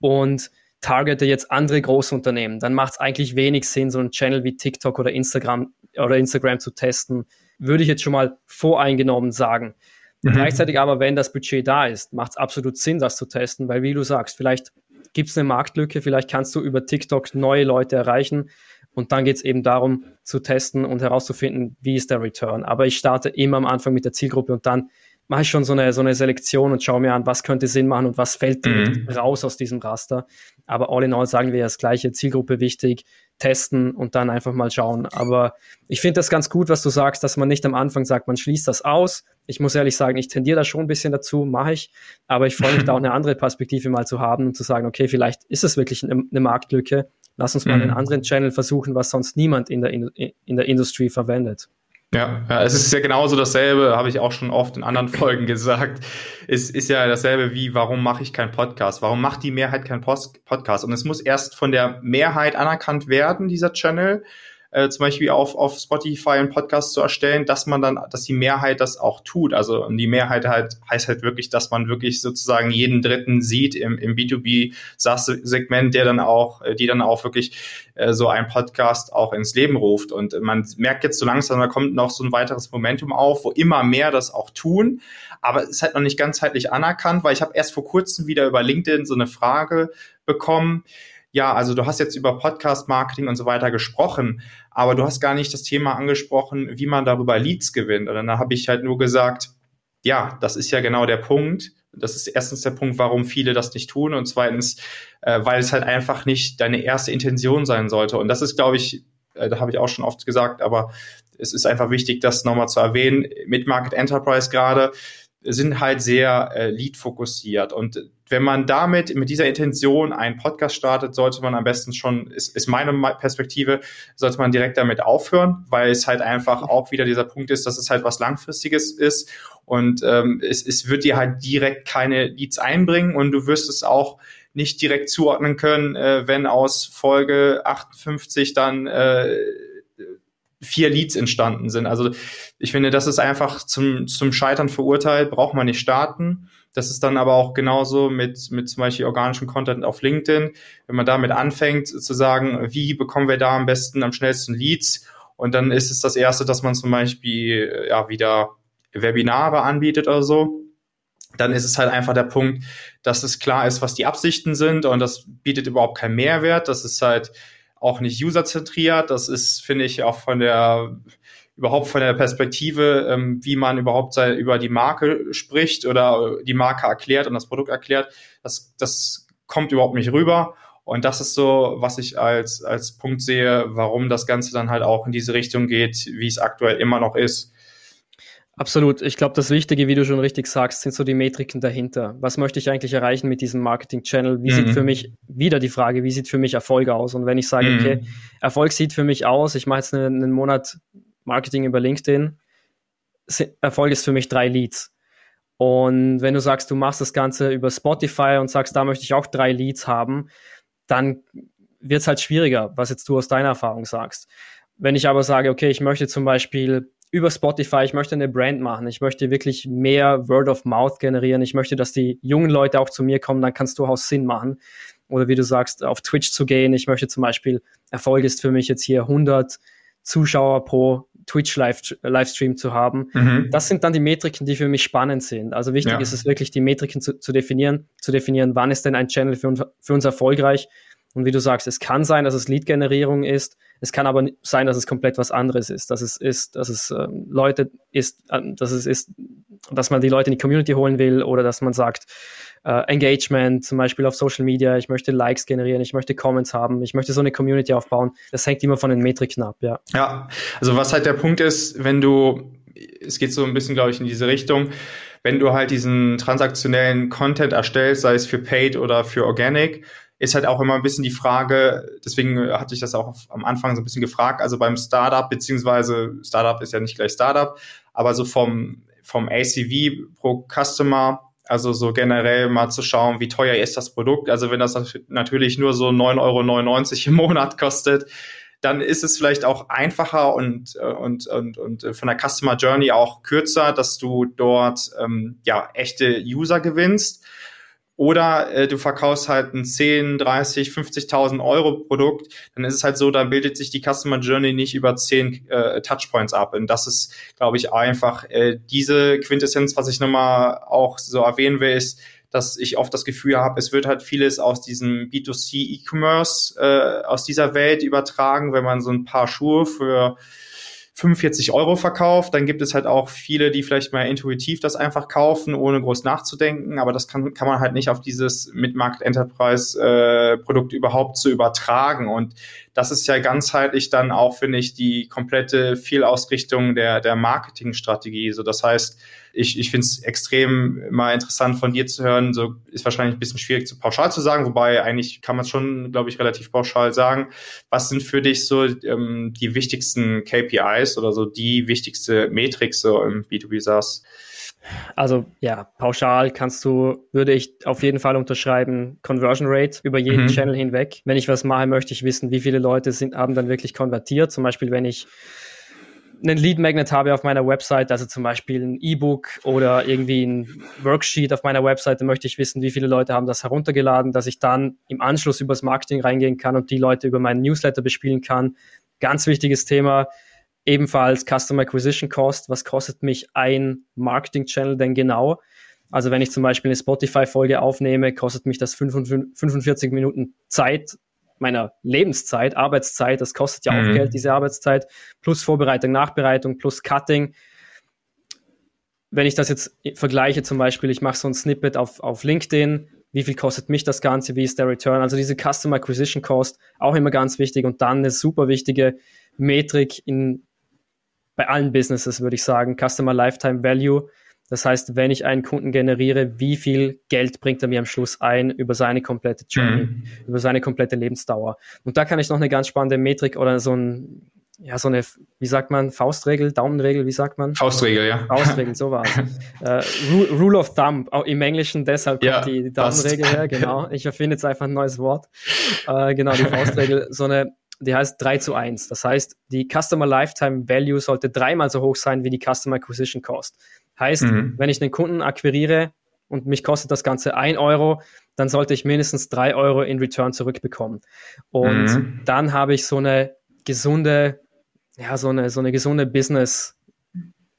und targete jetzt andere Großunternehmen, dann macht es eigentlich wenig Sinn, so einen Channel wie TikTok oder Instagram oder Instagram zu testen. Würde ich jetzt schon mal voreingenommen sagen. Mhm. Gleichzeitig aber, wenn das Budget da ist, macht es absolut Sinn, das zu testen, weil wie du sagst, vielleicht gibt es eine Marktlücke, vielleicht kannst du über TikTok neue Leute erreichen und dann geht es eben darum zu testen und herauszufinden, wie ist der Return. Aber ich starte immer am Anfang mit der Zielgruppe und dann mache ich schon so eine, so eine Selektion und schaue mir an, was könnte Sinn machen und was fällt mhm. raus aus diesem Raster. Aber all in all sagen wir das gleiche, Zielgruppe wichtig, testen und dann einfach mal schauen. Aber ich finde das ganz gut, was du sagst, dass man nicht am Anfang sagt, man schließt das aus. Ich muss ehrlich sagen, ich tendiere da schon ein bisschen dazu, mache ich. Aber ich freue mich da auch eine andere Perspektive mal zu haben und zu sagen, okay, vielleicht ist es wirklich eine, eine Marktlücke. Lass uns mal mhm. einen anderen Channel versuchen, was sonst niemand in der, in, in der Industrie verwendet. Ja, ja, es ist ja genauso dasselbe, habe ich auch schon oft in anderen Folgen gesagt. Es ist ja dasselbe wie, warum mache ich keinen Podcast? Warum macht die Mehrheit keinen Post Podcast? Und es muss erst von der Mehrheit anerkannt werden, dieser Channel äh, zum Beispiel auf, auf Spotify einen Podcast zu erstellen, dass man dann, dass die Mehrheit das auch tut. Also die Mehrheit halt heißt halt wirklich, dass man wirklich sozusagen jeden Dritten sieht im, im B2B SaaS-Segment, der dann auch, äh, die dann auch wirklich äh, so ein Podcast auch ins Leben ruft. Und man merkt jetzt so langsam, da kommt noch so ein weiteres Momentum auf, wo immer mehr das auch tun. Aber es ist halt noch nicht ganzheitlich anerkannt, weil ich habe erst vor kurzem wieder über LinkedIn so eine Frage bekommen ja, also du hast jetzt über Podcast-Marketing und so weiter gesprochen, aber du hast gar nicht das Thema angesprochen, wie man darüber Leads gewinnt. Und dann habe ich halt nur gesagt, ja, das ist ja genau der Punkt. Das ist erstens der Punkt, warum viele das nicht tun und zweitens, äh, weil es halt einfach nicht deine erste Intention sein sollte. Und das ist, glaube ich, äh, da habe ich auch schon oft gesagt, aber es ist einfach wichtig, das nochmal zu erwähnen. Mit Market Enterprise gerade sind halt sehr äh, Lead-fokussiert. Und wenn man damit, mit dieser Intention einen Podcast startet, sollte man am besten schon, ist, ist meine Perspektive, sollte man direkt damit aufhören, weil es halt einfach auch wieder dieser Punkt ist, dass es halt was Langfristiges ist und ähm, es, es wird dir halt direkt keine Leads einbringen und du wirst es auch nicht direkt zuordnen können, äh, wenn aus Folge 58 dann äh, vier Leads entstanden sind. Also ich finde, das ist einfach zum, zum Scheitern verurteilt, braucht man nicht starten. Das ist dann aber auch genauso mit, mit zum Beispiel organischem Content auf LinkedIn. Wenn man damit anfängt zu sagen, wie bekommen wir da am besten, am schnellsten Leads? Und dann ist es das erste, dass man zum Beispiel ja wieder Webinare anbietet oder so. Dann ist es halt einfach der Punkt, dass es klar ist, was die Absichten sind und das bietet überhaupt keinen Mehrwert. Das ist halt auch nicht userzentriert. Das ist, finde ich, auch von der überhaupt von der Perspektive, ähm, wie man überhaupt sei, über die Marke spricht oder die Marke erklärt und das Produkt erklärt, das, das kommt überhaupt nicht rüber. Und das ist so, was ich als, als Punkt sehe, warum das Ganze dann halt auch in diese Richtung geht, wie es aktuell immer noch ist. Absolut. Ich glaube, das Wichtige, wie du schon richtig sagst, sind so die Metriken dahinter. Was möchte ich eigentlich erreichen mit diesem Marketing-Channel? Wie mhm. sieht für mich, wieder die Frage, wie sieht für mich Erfolg aus? Und wenn ich sage, mhm. okay, Erfolg sieht für mich aus, ich mache jetzt einen, einen Monat Marketing über LinkedIn, Erfolg ist für mich drei Leads. Und wenn du sagst, du machst das Ganze über Spotify und sagst, da möchte ich auch drei Leads haben, dann wird es halt schwieriger, was jetzt du aus deiner Erfahrung sagst. Wenn ich aber sage, okay, ich möchte zum Beispiel über Spotify, ich möchte eine Brand machen, ich möchte wirklich mehr Word of Mouth generieren, ich möchte, dass die jungen Leute auch zu mir kommen, dann kann es durchaus Sinn machen. Oder wie du sagst, auf Twitch zu gehen, ich möchte zum Beispiel, Erfolg ist für mich jetzt hier 100 Zuschauer pro Twitch-Livestream zu haben. Mhm. Das sind dann die Metriken, die für mich spannend sind. Also wichtig ja. ist es wirklich, die Metriken zu, zu, definieren, zu definieren, wann ist denn ein Channel für uns, für uns erfolgreich. Und wie du sagst, es kann sein, dass es Lead-Generierung ist, es kann aber sein, dass es komplett was anderes ist, dass es ist, dass es äh, Leute ist, äh, dass es ist, dass man die Leute in die Community holen will oder dass man sagt, äh, Engagement, zum Beispiel auf Social Media, ich möchte Likes generieren, ich möchte Comments haben, ich möchte so eine Community aufbauen. Das hängt immer von den Metriken ab, ja. Ja, also was halt der Punkt ist, wenn du, es geht so ein bisschen, glaube ich, in diese Richtung, wenn du halt diesen transaktionellen Content erstellst, sei es für Paid oder für Organic, ist halt auch immer ein bisschen die Frage, deswegen hatte ich das auch am Anfang so ein bisschen gefragt, also beim Startup, beziehungsweise Startup ist ja nicht gleich Startup, aber so vom, vom ACV pro Customer, also so generell mal zu schauen, wie teuer ist das Produkt. Also wenn das natürlich nur so 9,99 Euro im Monat kostet, dann ist es vielleicht auch einfacher und, und, und, und von der Customer Journey auch kürzer, dass du dort ähm, ja echte User gewinnst. Oder äh, du verkaufst halt ein 10, 30, 50.000 Euro Produkt, dann ist es halt so, da bildet sich die Customer Journey nicht über 10 äh, Touchpoints ab. Und das ist, glaube ich, einfach äh, diese Quintessenz, was ich nochmal auch so erwähnen will, ist, dass ich oft das Gefühl habe, es wird halt vieles aus diesem B2C E-Commerce, äh, aus dieser Welt übertragen, wenn man so ein paar Schuhe für 45 Euro verkauft. Dann gibt es halt auch viele, die vielleicht mal intuitiv das einfach kaufen, ohne groß nachzudenken. Aber das kann, kann man halt nicht auf dieses Mid-Market Enterprise äh, überhaupt zu übertragen. Und das ist ja ganzheitlich dann auch, finde ich, die komplette Fehlausrichtung der, der Marketingstrategie. So, das heißt, ich, ich finde es extrem mal interessant von dir zu hören. So ist wahrscheinlich ein bisschen schwierig zu pauschal zu sagen, wobei eigentlich kann man schon, glaube ich, relativ pauschal sagen. Was sind für dich so ähm, die wichtigsten KPIs oder so die wichtigste Metrik so im B2B SaaS? Also ja, pauschal kannst du, würde ich auf jeden Fall unterschreiben, Conversion Rate über jeden mhm. Channel hinweg. Wenn ich was mache, möchte ich wissen, wie viele Leute sind, haben dann wirklich konvertiert. Zum Beispiel, wenn ich einen Lead Magnet habe auf meiner Website, also zum Beispiel ein E-Book oder irgendwie ein Worksheet auf meiner Website, dann möchte ich wissen, wie viele Leute haben das heruntergeladen, dass ich dann im Anschluss übers Marketing reingehen kann und die Leute über meinen Newsletter bespielen kann. Ganz wichtiges Thema. Ebenfalls Customer Acquisition Cost. Was kostet mich ein Marketing Channel denn genau? Also wenn ich zum Beispiel eine Spotify-Folge aufnehme, kostet mich das 45 Minuten Zeit meiner Lebenszeit, Arbeitszeit, das kostet ja mhm. auch Geld, diese Arbeitszeit, plus Vorbereitung, Nachbereitung, plus Cutting. Wenn ich das jetzt vergleiche, zum Beispiel, ich mache so ein Snippet auf, auf LinkedIn, wie viel kostet mich das Ganze, wie ist der Return? Also diese Customer Acquisition Cost, auch immer ganz wichtig und dann eine super wichtige Metrik in, bei allen Businesses, würde ich sagen, Customer Lifetime Value. Das heißt, wenn ich einen Kunden generiere, wie viel Geld bringt er mir am Schluss ein über seine komplette Journey, mhm. über seine komplette Lebensdauer? Und da kann ich noch eine ganz spannende Metrik oder so ein, ja, so eine, wie sagt man, Faustregel, Daumenregel, wie sagt man? Faustregel, ja. Faustregel, so war es. uh, Rule of Thumb, auch im Englischen, deshalb kommt ja, die Daumenregel her, genau. Ich erfinde jetzt einfach ein neues Wort. Uh, genau, die Faustregel, so eine, die heißt 3 zu 1. Das heißt, die Customer Lifetime Value sollte dreimal so hoch sein wie die Customer Acquisition Cost. Heißt, mhm. wenn ich einen Kunden akquiriere und mich kostet das Ganze ein Euro, dann sollte ich mindestens drei Euro in Return zurückbekommen. Und mhm. dann habe ich so eine gesunde, ja, so eine, so eine gesunde Business,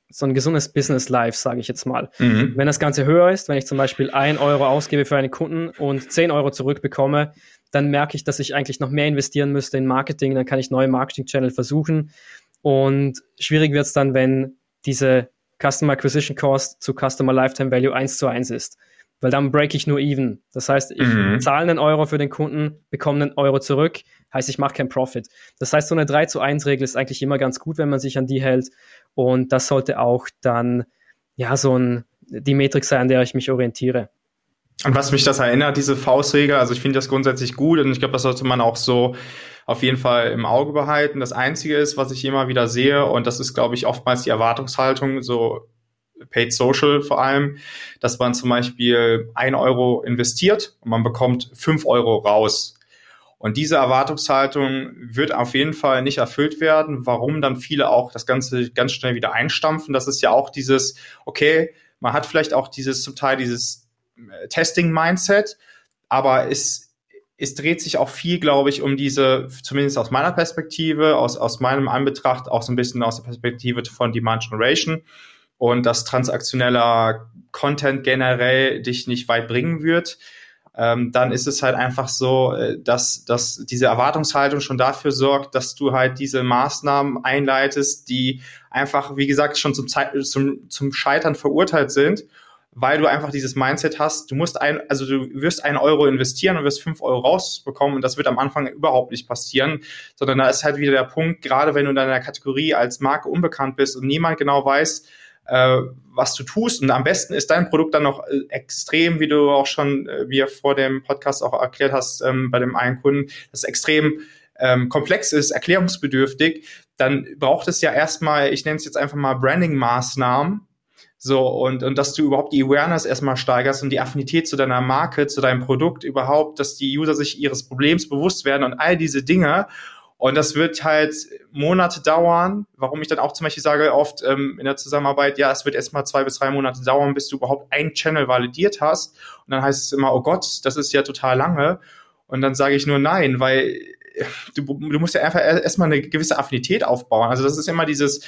so ein gesundes Business Life, sage ich jetzt mal. Mhm. Wenn das Ganze höher ist, wenn ich zum Beispiel ein Euro ausgebe für einen Kunden und zehn Euro zurückbekomme, dann merke ich, dass ich eigentlich noch mehr investieren müsste in Marketing, dann kann ich neue Marketing-Channel versuchen. Und schwierig wird es dann, wenn diese Customer Acquisition Cost zu Customer Lifetime Value eins zu eins ist. Weil dann break ich nur even. Das heißt, ich mhm. zahle einen Euro für den Kunden, bekomme einen Euro zurück, heißt, ich mache keinen Profit. Das heißt, so eine 3 zu 1 Regel ist eigentlich immer ganz gut, wenn man sich an die hält. Und das sollte auch dann, ja, so ein, die Metrik sein, an der ich mich orientiere. An was mich das erinnert, diese Faustregel, also ich finde das grundsätzlich gut und ich glaube, das sollte man auch so auf jeden Fall im Auge behalten. Das Einzige ist, was ich immer wieder sehe, und das ist, glaube ich, oftmals die Erwartungshaltung, so Paid Social vor allem, dass man zum Beispiel ein Euro investiert und man bekommt fünf Euro raus. Und diese Erwartungshaltung wird auf jeden Fall nicht erfüllt werden, warum dann viele auch das Ganze ganz schnell wieder einstampfen. Das ist ja auch dieses, okay, man hat vielleicht auch dieses zum Teil dieses Testing-Mindset, aber es es dreht sich auch viel, glaube ich, um diese, zumindest aus meiner Perspektive, aus, aus meinem Anbetracht, auch so ein bisschen aus der Perspektive von Demand Generation und dass transaktioneller Content generell dich nicht weit bringen wird. Ähm, dann ist es halt einfach so, äh, dass, dass diese Erwartungshaltung schon dafür sorgt, dass du halt diese Maßnahmen einleitest, die einfach, wie gesagt, schon zum, Zeit, zum, zum Scheitern verurteilt sind weil du einfach dieses Mindset hast, du musst ein, also du wirst einen Euro investieren und wirst fünf Euro rausbekommen und das wird am Anfang überhaupt nicht passieren, sondern da ist halt wieder der Punkt, gerade wenn du in deiner Kategorie als Marke unbekannt bist und niemand genau weiß, äh, was du tust und am besten ist dein Produkt dann noch äh, extrem, wie du auch schon äh, mir vor dem Podcast auch erklärt hast ähm, bei dem einen Kunden, das extrem ähm, komplex ist, erklärungsbedürftig, dann braucht es ja erstmal, ich nenne es jetzt einfach mal Branding-Maßnahmen, so, und, und dass du überhaupt die Awareness erstmal steigerst und die Affinität zu deiner Marke, zu deinem Produkt überhaupt, dass die User sich ihres Problems bewusst werden und all diese Dinge. Und das wird halt Monate dauern, warum ich dann auch zum Beispiel sage, oft ähm, in der Zusammenarbeit, ja, es wird erstmal zwei bis drei Monate dauern, bis du überhaupt einen Channel validiert hast. Und dann heißt es immer, oh Gott, das ist ja total lange. Und dann sage ich nur nein, weil du, du musst ja einfach erstmal eine gewisse Affinität aufbauen. Also das ist immer dieses,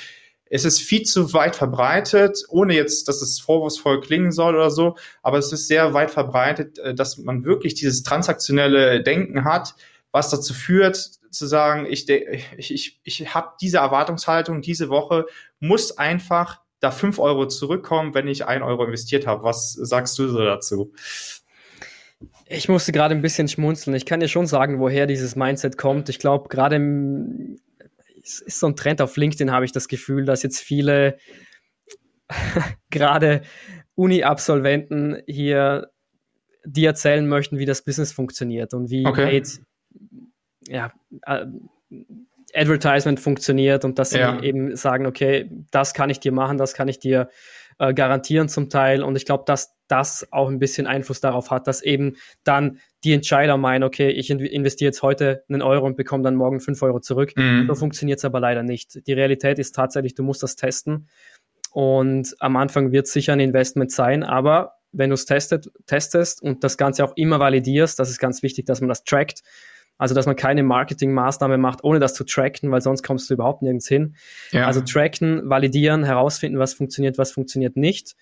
es ist viel zu weit verbreitet, ohne jetzt, dass es vorwurfsvoll klingen soll oder so, aber es ist sehr weit verbreitet, äh, dass man wirklich dieses transaktionelle Denken hat, was dazu führt, zu sagen, ich, ich, ich, habe diese Erwartungshaltung, diese Woche muss einfach da fünf Euro zurückkommen, wenn ich ein Euro investiert habe. Was sagst du so dazu? Ich musste gerade ein bisschen schmunzeln. Ich kann dir schon sagen, woher dieses Mindset kommt. Ich glaube, gerade im es ist so ein Trend auf LinkedIn, habe ich das Gefühl, dass jetzt viele gerade Uni-Absolventen hier die erzählen möchten, wie das Business funktioniert und wie okay. Paid, ja, äh, Advertisement funktioniert und dass sie ja. eben sagen, okay, das kann ich dir machen, das kann ich dir äh, garantieren zum Teil. Und ich glaube, dass das auch ein bisschen Einfluss darauf hat, dass eben dann die Entscheider meinen, okay, ich investiere jetzt heute einen Euro und bekomme dann morgen fünf Euro zurück. Mhm. So funktioniert es aber leider nicht. Die Realität ist tatsächlich, du musst das testen. Und am Anfang wird es sicher ein Investment sein, aber wenn du es testest und das Ganze auch immer validierst, das ist ganz wichtig, dass man das trackt, also, dass man keine Marketingmaßnahme macht, ohne das zu tracken, weil sonst kommst du überhaupt nirgends hin. Ja. Also tracken, validieren, herausfinden, was funktioniert, was funktioniert nicht.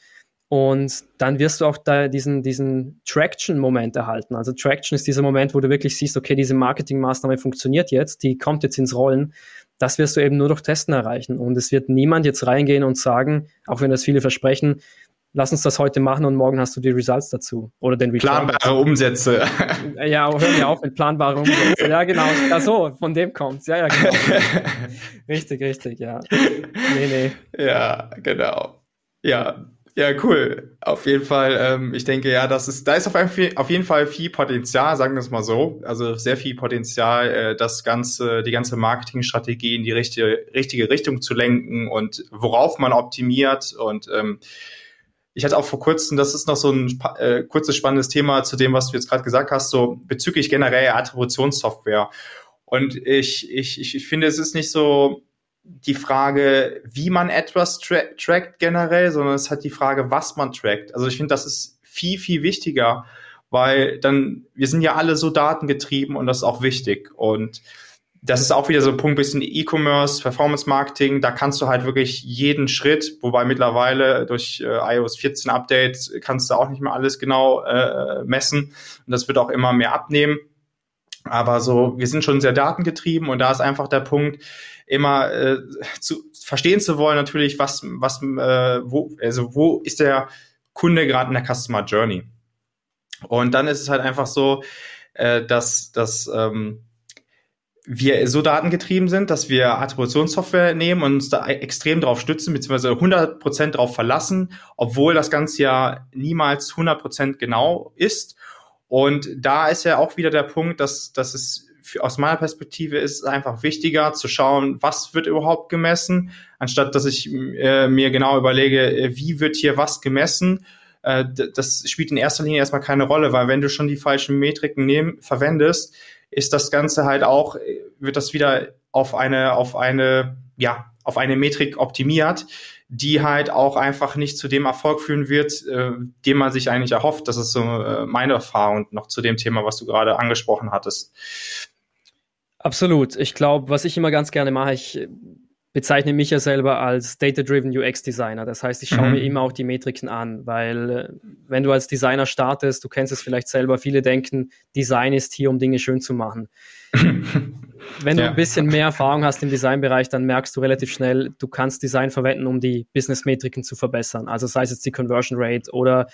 Und dann wirst du auch da diesen, diesen Traction-Moment erhalten. Also Traction ist dieser Moment, wo du wirklich siehst, okay, diese Marketingmaßnahme funktioniert jetzt, die kommt jetzt ins Rollen. Das wirst du eben nur durch Testen erreichen. Und es wird niemand jetzt reingehen und sagen, auch wenn das viele versprechen, lass uns das heute machen und morgen hast du die Results dazu. Oder den Return. Planbare Umsätze. Ja, hör mir auf mit planbare Umsätze. Ja, genau. Ja, so, von dem kommt's. Ja, ja, genau. richtig, richtig, ja. Nee, nee. Ja, genau. Ja, ja, cool. Auf jeden Fall, ähm, ich denke, ja, das ist, da ist auf, auf jeden Fall viel Potenzial, sagen wir es mal so. Also sehr viel Potenzial, äh, das ganze, die ganze Marketingstrategie in die richtige, richtige Richtung zu lenken und worauf man optimiert und ähm, ich hatte auch vor kurzem, das ist noch so ein äh, kurzes spannendes Thema zu dem, was du jetzt gerade gesagt hast, so bezüglich generell Attributionssoftware. Und ich, ich, ich finde, es ist nicht so die Frage, wie man etwas tra trackt generell, sondern es hat die Frage, was man trackt. Also ich finde, das ist viel, viel wichtiger, weil dann, wir sind ja alle so datengetrieben und das ist auch wichtig. Und das ist auch wieder so ein Punkt bisschen E-Commerce, Performance Marketing. Da kannst du halt wirklich jeden Schritt, wobei mittlerweile durch äh, iOS 14 Update kannst du auch nicht mehr alles genau äh, messen. Und das wird auch immer mehr abnehmen. Aber so, wir sind schon sehr datengetrieben und da ist einfach der Punkt, immer äh, zu verstehen zu wollen, natürlich, was, was, äh, wo, also wo ist der Kunde gerade in der Customer Journey? Und dann ist es halt einfach so, äh, dass, dass ähm, wir so datengetrieben sind, dass wir Attributionssoftware nehmen und uns da extrem drauf stützen, beziehungsweise 100% drauf verlassen, obwohl das Ganze ja niemals 100% genau ist. Und da ist ja auch wieder der Punkt, dass, dass es für, aus meiner Perspektive ist es einfach wichtiger zu schauen, was wird überhaupt gemessen, anstatt dass ich äh, mir genau überlege, äh, wie wird hier was gemessen. Äh, das spielt in erster Linie erstmal keine Rolle, weil wenn du schon die falschen Metriken nehm, verwendest, ist das Ganze halt auch, wird das wieder auf eine, auf eine, ja, auf eine Metrik optimiert, die halt auch einfach nicht zu dem Erfolg führen wird, äh, den man sich eigentlich erhofft. Das ist so äh, meine Erfahrung noch zu dem Thema, was du gerade angesprochen hattest. Absolut. Ich glaube, was ich immer ganz gerne mache, ich bezeichne mich ja selber als Data-Driven UX-Designer. Das heißt, ich schaue mhm. mir immer auch die Metriken an, weil äh, wenn du als Designer startest, du kennst es vielleicht selber, viele denken, Design ist hier, um Dinge schön zu machen. wenn du ja. ein bisschen mehr Erfahrung hast im Designbereich, dann merkst du relativ schnell, du kannst Design verwenden, um die Business-Metriken zu verbessern. Also sei es jetzt die Conversion Rate oder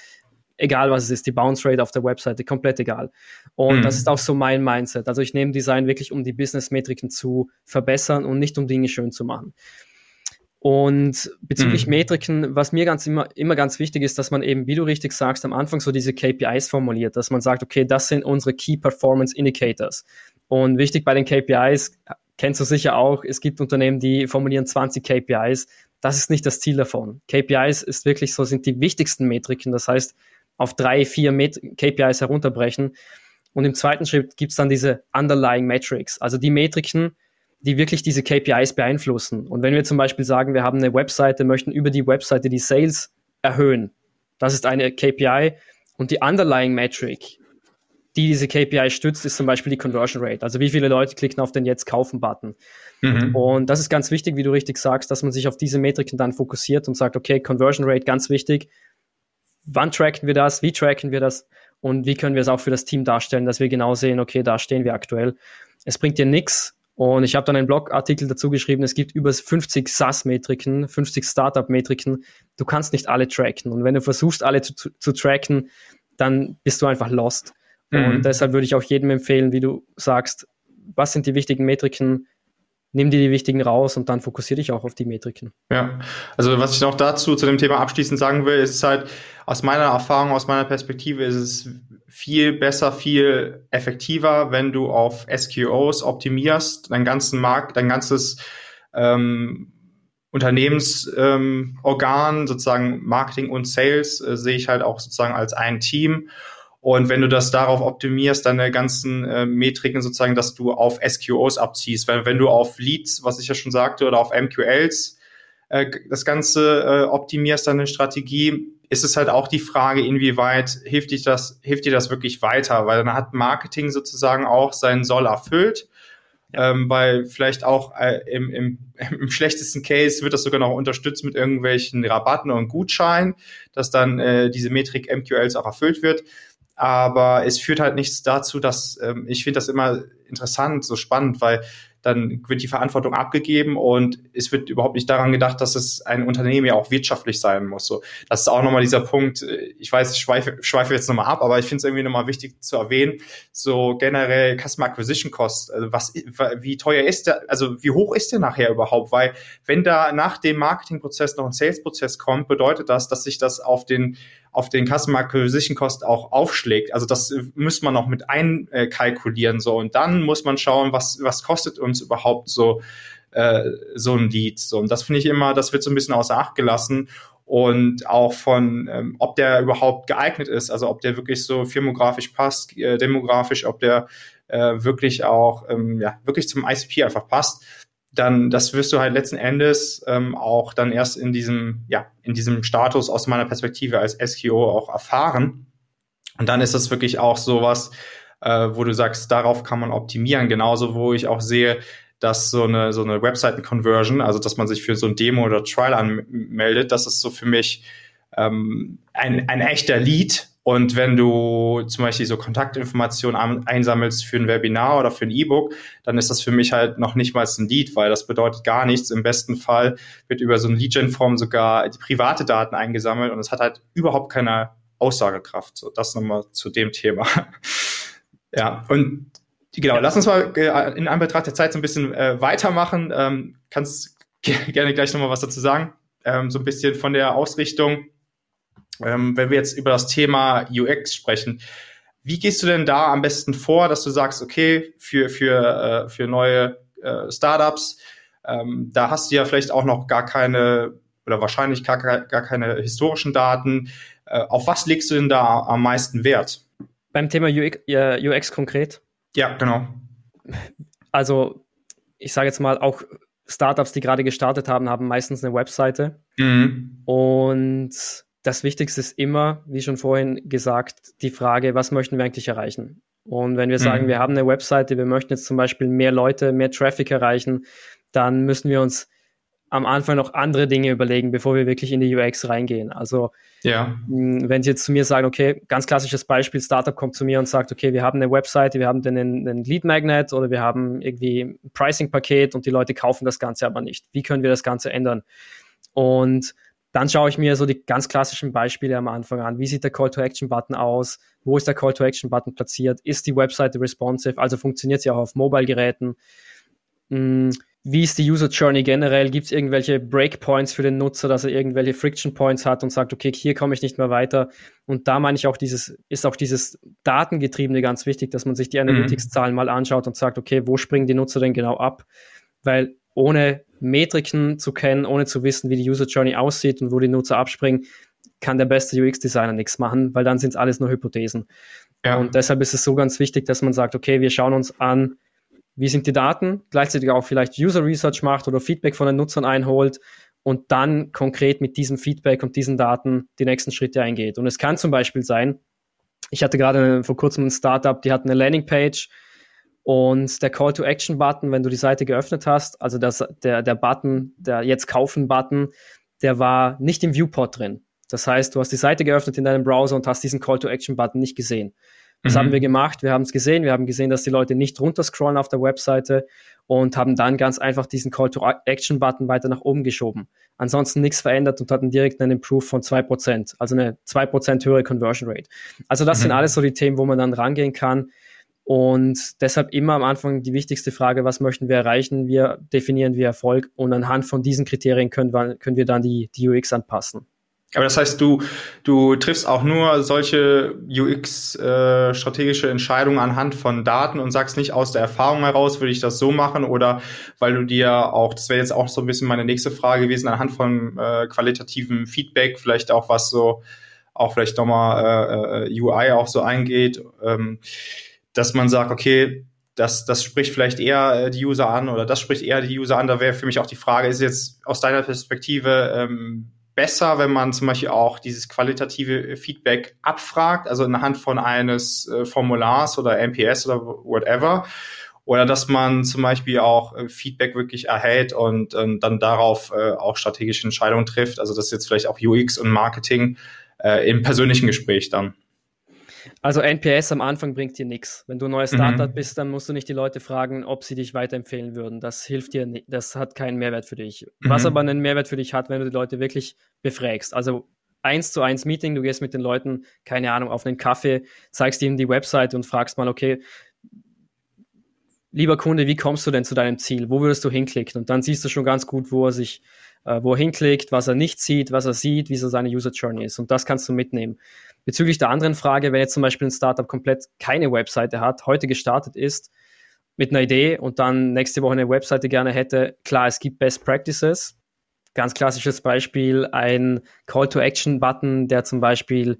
egal was es ist, die Bounce Rate auf der Webseite, komplett egal. Und mhm. das ist auch so mein Mindset. Also ich nehme Design wirklich, um die Business-Metriken zu verbessern und nicht um Dinge schön zu machen. Und bezüglich mhm. Metriken, was mir ganz immer, immer ganz wichtig ist, dass man eben, wie du richtig sagst, am Anfang so diese KPIs formuliert, dass man sagt, okay, das sind unsere Key Performance Indicators. Und wichtig bei den KPIs, kennst du sicher auch, es gibt Unternehmen, die formulieren 20 KPIs. Das ist nicht das Ziel davon. KPIs ist wirklich so, sind die wichtigsten Metriken. Das heißt, auf drei, vier Met KPIs herunterbrechen. Und im zweiten Schritt gibt es dann diese Underlying Metrics, also die Metriken, die wirklich diese KPIs beeinflussen. Und wenn wir zum Beispiel sagen, wir haben eine Webseite, möchten über die Webseite die Sales erhöhen, das ist eine KPI. Und die Underlying Metric, die diese KPI stützt, ist zum Beispiel die Conversion Rate. Also wie viele Leute klicken auf den Jetzt kaufen-Button. Mhm. Und das ist ganz wichtig, wie du richtig sagst, dass man sich auf diese Metriken dann fokussiert und sagt, okay, Conversion Rate ganz wichtig wann tracken wir das, wie tracken wir das und wie können wir es auch für das Team darstellen, dass wir genau sehen, okay, da stehen wir aktuell. Es bringt dir nichts. Und ich habe dann einen Blogartikel dazu geschrieben, es gibt über 50 SaaS-Metriken, 50 Startup-Metriken. Du kannst nicht alle tracken. Und wenn du versuchst, alle zu, zu, zu tracken, dann bist du einfach lost. Mhm. Und deshalb würde ich auch jedem empfehlen, wie du sagst, was sind die wichtigen Metriken, nimm dir die wichtigen raus und dann fokussiere dich auch auf die Metriken. Ja, also was ich noch dazu zu dem Thema abschließend sagen will, ist halt aus meiner Erfahrung, aus meiner Perspektive ist es viel besser, viel effektiver, wenn du auf SQOs optimierst, dein ganzen Markt, dein ganzes ähm, Unternehmensorgan, ähm, sozusagen Marketing und Sales, äh, sehe ich halt auch sozusagen als ein Team. Und wenn du das darauf optimierst, deine ganzen äh, Metriken sozusagen, dass du auf SQOs abziehst, weil wenn du auf Leads, was ich ja schon sagte, oder auf MQLs äh, das Ganze äh, optimierst, deine Strategie, ist es halt auch die Frage, inwieweit hilft dir das, hilft dir das wirklich weiter, weil dann hat Marketing sozusagen auch seinen Soll erfüllt. Ähm, weil vielleicht auch äh, im, im, im schlechtesten Case wird das sogar noch unterstützt mit irgendwelchen Rabatten und Gutscheinen, dass dann äh, diese Metrik MQLs auch erfüllt wird. Aber es führt halt nichts dazu, dass ähm, ich finde das immer interessant, so spannend, weil dann wird die Verantwortung abgegeben und es wird überhaupt nicht daran gedacht, dass es ein Unternehmen ja auch wirtschaftlich sein muss. So, das ist auch nochmal dieser Punkt. Ich weiß, ich schweife, schweife jetzt nochmal ab, aber ich finde es irgendwie nochmal wichtig zu erwähnen. So generell Customer Acquisition Cost. Also was, wie teuer ist der, also wie hoch ist der nachher überhaupt? Weil wenn da nach dem Marketingprozess noch ein Sales-Prozess kommt, bedeutet das, dass sich das auf den auf den Customer Acquisition Cost auch aufschlägt. Also das muss man noch mit einkalkulieren so und dann muss man schauen, was was kostet uns überhaupt so äh, so ein Lead. So und das finde ich immer, das wird so ein bisschen außer Acht gelassen und auch von, ähm, ob der überhaupt geeignet ist, also ob der wirklich so firmografisch passt, äh, demografisch, ob der äh, wirklich auch ähm, ja wirklich zum ICP einfach passt dann das wirst du halt letzten Endes ähm, auch dann erst in diesem, ja, in diesem Status aus meiner Perspektive als SQO auch erfahren. Und dann ist das wirklich auch sowas, äh, wo du sagst, darauf kann man optimieren. Genauso, wo ich auch sehe, dass so eine, so eine Webseiten-Conversion, also dass man sich für so ein Demo oder Trial anmeldet, das ist so für mich ähm, ein, ein echter Lead, und wenn du zum Beispiel so Kontaktinformationen einsammelst für ein Webinar oder für ein E-Book, dann ist das für mich halt noch nicht mal ein Lead, weil das bedeutet gar nichts. Im besten Fall wird über so ein Lead-Gen-Form sogar die private Daten eingesammelt und es hat halt überhaupt keine Aussagekraft. So, das nochmal zu dem Thema. Ja, und genau, lass uns mal äh, in Anbetracht der Zeit so ein bisschen äh, weitermachen. Ähm, kannst gerne gleich nochmal was dazu sagen. Ähm, so ein bisschen von der Ausrichtung ähm, wenn wir jetzt über das Thema UX sprechen, wie gehst du denn da am besten vor, dass du sagst, okay, für, für, äh, für neue äh, Startups, ähm, da hast du ja vielleicht auch noch gar keine oder wahrscheinlich gar, gar keine historischen Daten. Äh, auf was legst du denn da am meisten Wert? Beim Thema UX, UX konkret? Ja, genau. Also, ich sage jetzt mal, auch Startups, die gerade gestartet haben, haben meistens eine Webseite. Mhm. Und das Wichtigste ist immer, wie schon vorhin gesagt, die Frage, was möchten wir eigentlich erreichen? Und wenn wir sagen, mhm. wir haben eine Webseite, wir möchten jetzt zum Beispiel mehr Leute, mehr Traffic erreichen, dann müssen wir uns am Anfang noch andere Dinge überlegen, bevor wir wirklich in die UX reingehen. Also ja. wenn Sie jetzt zu mir sagen, okay, ganz klassisches Beispiel, Startup kommt zu mir und sagt, okay, wir haben eine Webseite, wir haben einen, einen Lead Magnet oder wir haben irgendwie ein Pricing-Paket und die Leute kaufen das Ganze aber nicht. Wie können wir das Ganze ändern? Und dann schaue ich mir so die ganz klassischen Beispiele am Anfang an. Wie sieht der Call-to-Action-Button aus? Wo ist der Call-to-Action-Button platziert? Ist die Webseite responsive? Also funktioniert sie auch auf Mobile-Geräten? Hm, wie ist die User Journey generell? Gibt es irgendwelche Breakpoints für den Nutzer, dass er irgendwelche Friction Points hat und sagt, okay, hier komme ich nicht mehr weiter? Und da meine ich auch dieses, ist auch dieses Datengetriebene ganz wichtig, dass man sich die mhm. Analytics-Zahlen mal anschaut und sagt, okay, wo springen die Nutzer denn genau ab? Weil ohne Metriken zu kennen, ohne zu wissen, wie die User Journey aussieht und wo die Nutzer abspringen, kann der beste UX-Designer nichts machen, weil dann sind es alles nur Hypothesen. Ja. Und deshalb ist es so ganz wichtig, dass man sagt, okay, wir schauen uns an, wie sind die Daten, gleichzeitig auch vielleicht User Research macht oder Feedback von den Nutzern einholt und dann konkret mit diesem Feedback und diesen Daten die nächsten Schritte eingeht. Und es kann zum Beispiel sein, ich hatte gerade vor kurzem ein Startup, die hat eine Landingpage, und der Call to Action Button, wenn du die Seite geöffnet hast, also das, der, der Button, der Jetzt kaufen Button, der war nicht im Viewport drin. Das heißt, du hast die Seite geöffnet in deinem Browser und hast diesen Call to Action Button nicht gesehen. Was mhm. haben wir gemacht? Wir haben es gesehen. Wir haben gesehen, dass die Leute nicht runterscrollen auf der Webseite und haben dann ganz einfach diesen Call to Action Button weiter nach oben geschoben. Ansonsten nichts verändert und hatten direkt einen Improve von zwei Prozent, also eine zwei Prozent höhere Conversion Rate. Also das mhm. sind alles so die Themen, wo man dann rangehen kann Und deshalb immer am Anfang die wichtigste Frage, was möchten wir erreichen? Wir definieren wir Erfolg und anhand von diesen Kriterien können wir, können wir dann die, die UX anpassen. Aber das heißt, du, du triffst auch nur solche UX-strategische äh, Entscheidungen anhand von Daten und sagst nicht aus der Erfahrung heraus, würde ich das so machen oder weil du dir auch, das wäre jetzt auch so ein bisschen meine nächste Frage gewesen, anhand von äh, qualitativen Feedback, vielleicht auch was so, auch vielleicht nochmal äh, äh UI auch so eingeht, ähm, dass man sagt, okay, das, das spricht vielleicht eher äh, die User an oder das spricht eher die User an. Da wäre für mich auch die Frage, ist jetzt aus deiner Perspektive ähm, besser, wenn man zum Beispiel auch dieses qualitative Feedback abfragt, also anhand von eines äh, Formulars oder MPS oder whatever, oder dass man zum Beispiel auch äh, Feedback wirklich erhält und, und dann darauf äh, auch strategische Entscheidungen trifft. Also das ist jetzt vielleicht auch UX und Marketing äh, im persönlichen Gespräch dann. Also NPS am Anfang bringt dir nichts. Wenn du ein neues Startup mhm. bist, dann musst du nicht die Leute fragen, ob sie dich weiterempfehlen würden. Das hilft dir nicht. Das hat keinen Mehrwert für dich. Mhm. Was aber einen Mehrwert für dich hat, wenn du die Leute wirklich befragst. Also eins zu eins Meeting, du gehst mit den Leuten, keine Ahnung, auf einen Kaffee, zeigst ihnen die Website und fragst mal, okay, lieber Kunde, wie kommst du denn zu deinem Ziel? Wo würdest du hinklicken? Und dann siehst du schon ganz gut, wo er sich, äh, wo er hinklickt, was er nicht sieht, was er sieht, wie so seine User Journey ist. Und das kannst du mitnehmen. Bezüglich der anderen Frage, wenn jetzt zum Beispiel ein Startup komplett keine Webseite hat, heute gestartet ist mit einer Idee und dann nächste Woche eine Webseite gerne hätte, klar, es gibt Best Practices. Ganz klassisches Beispiel, ein Call-to-Action-Button, der zum Beispiel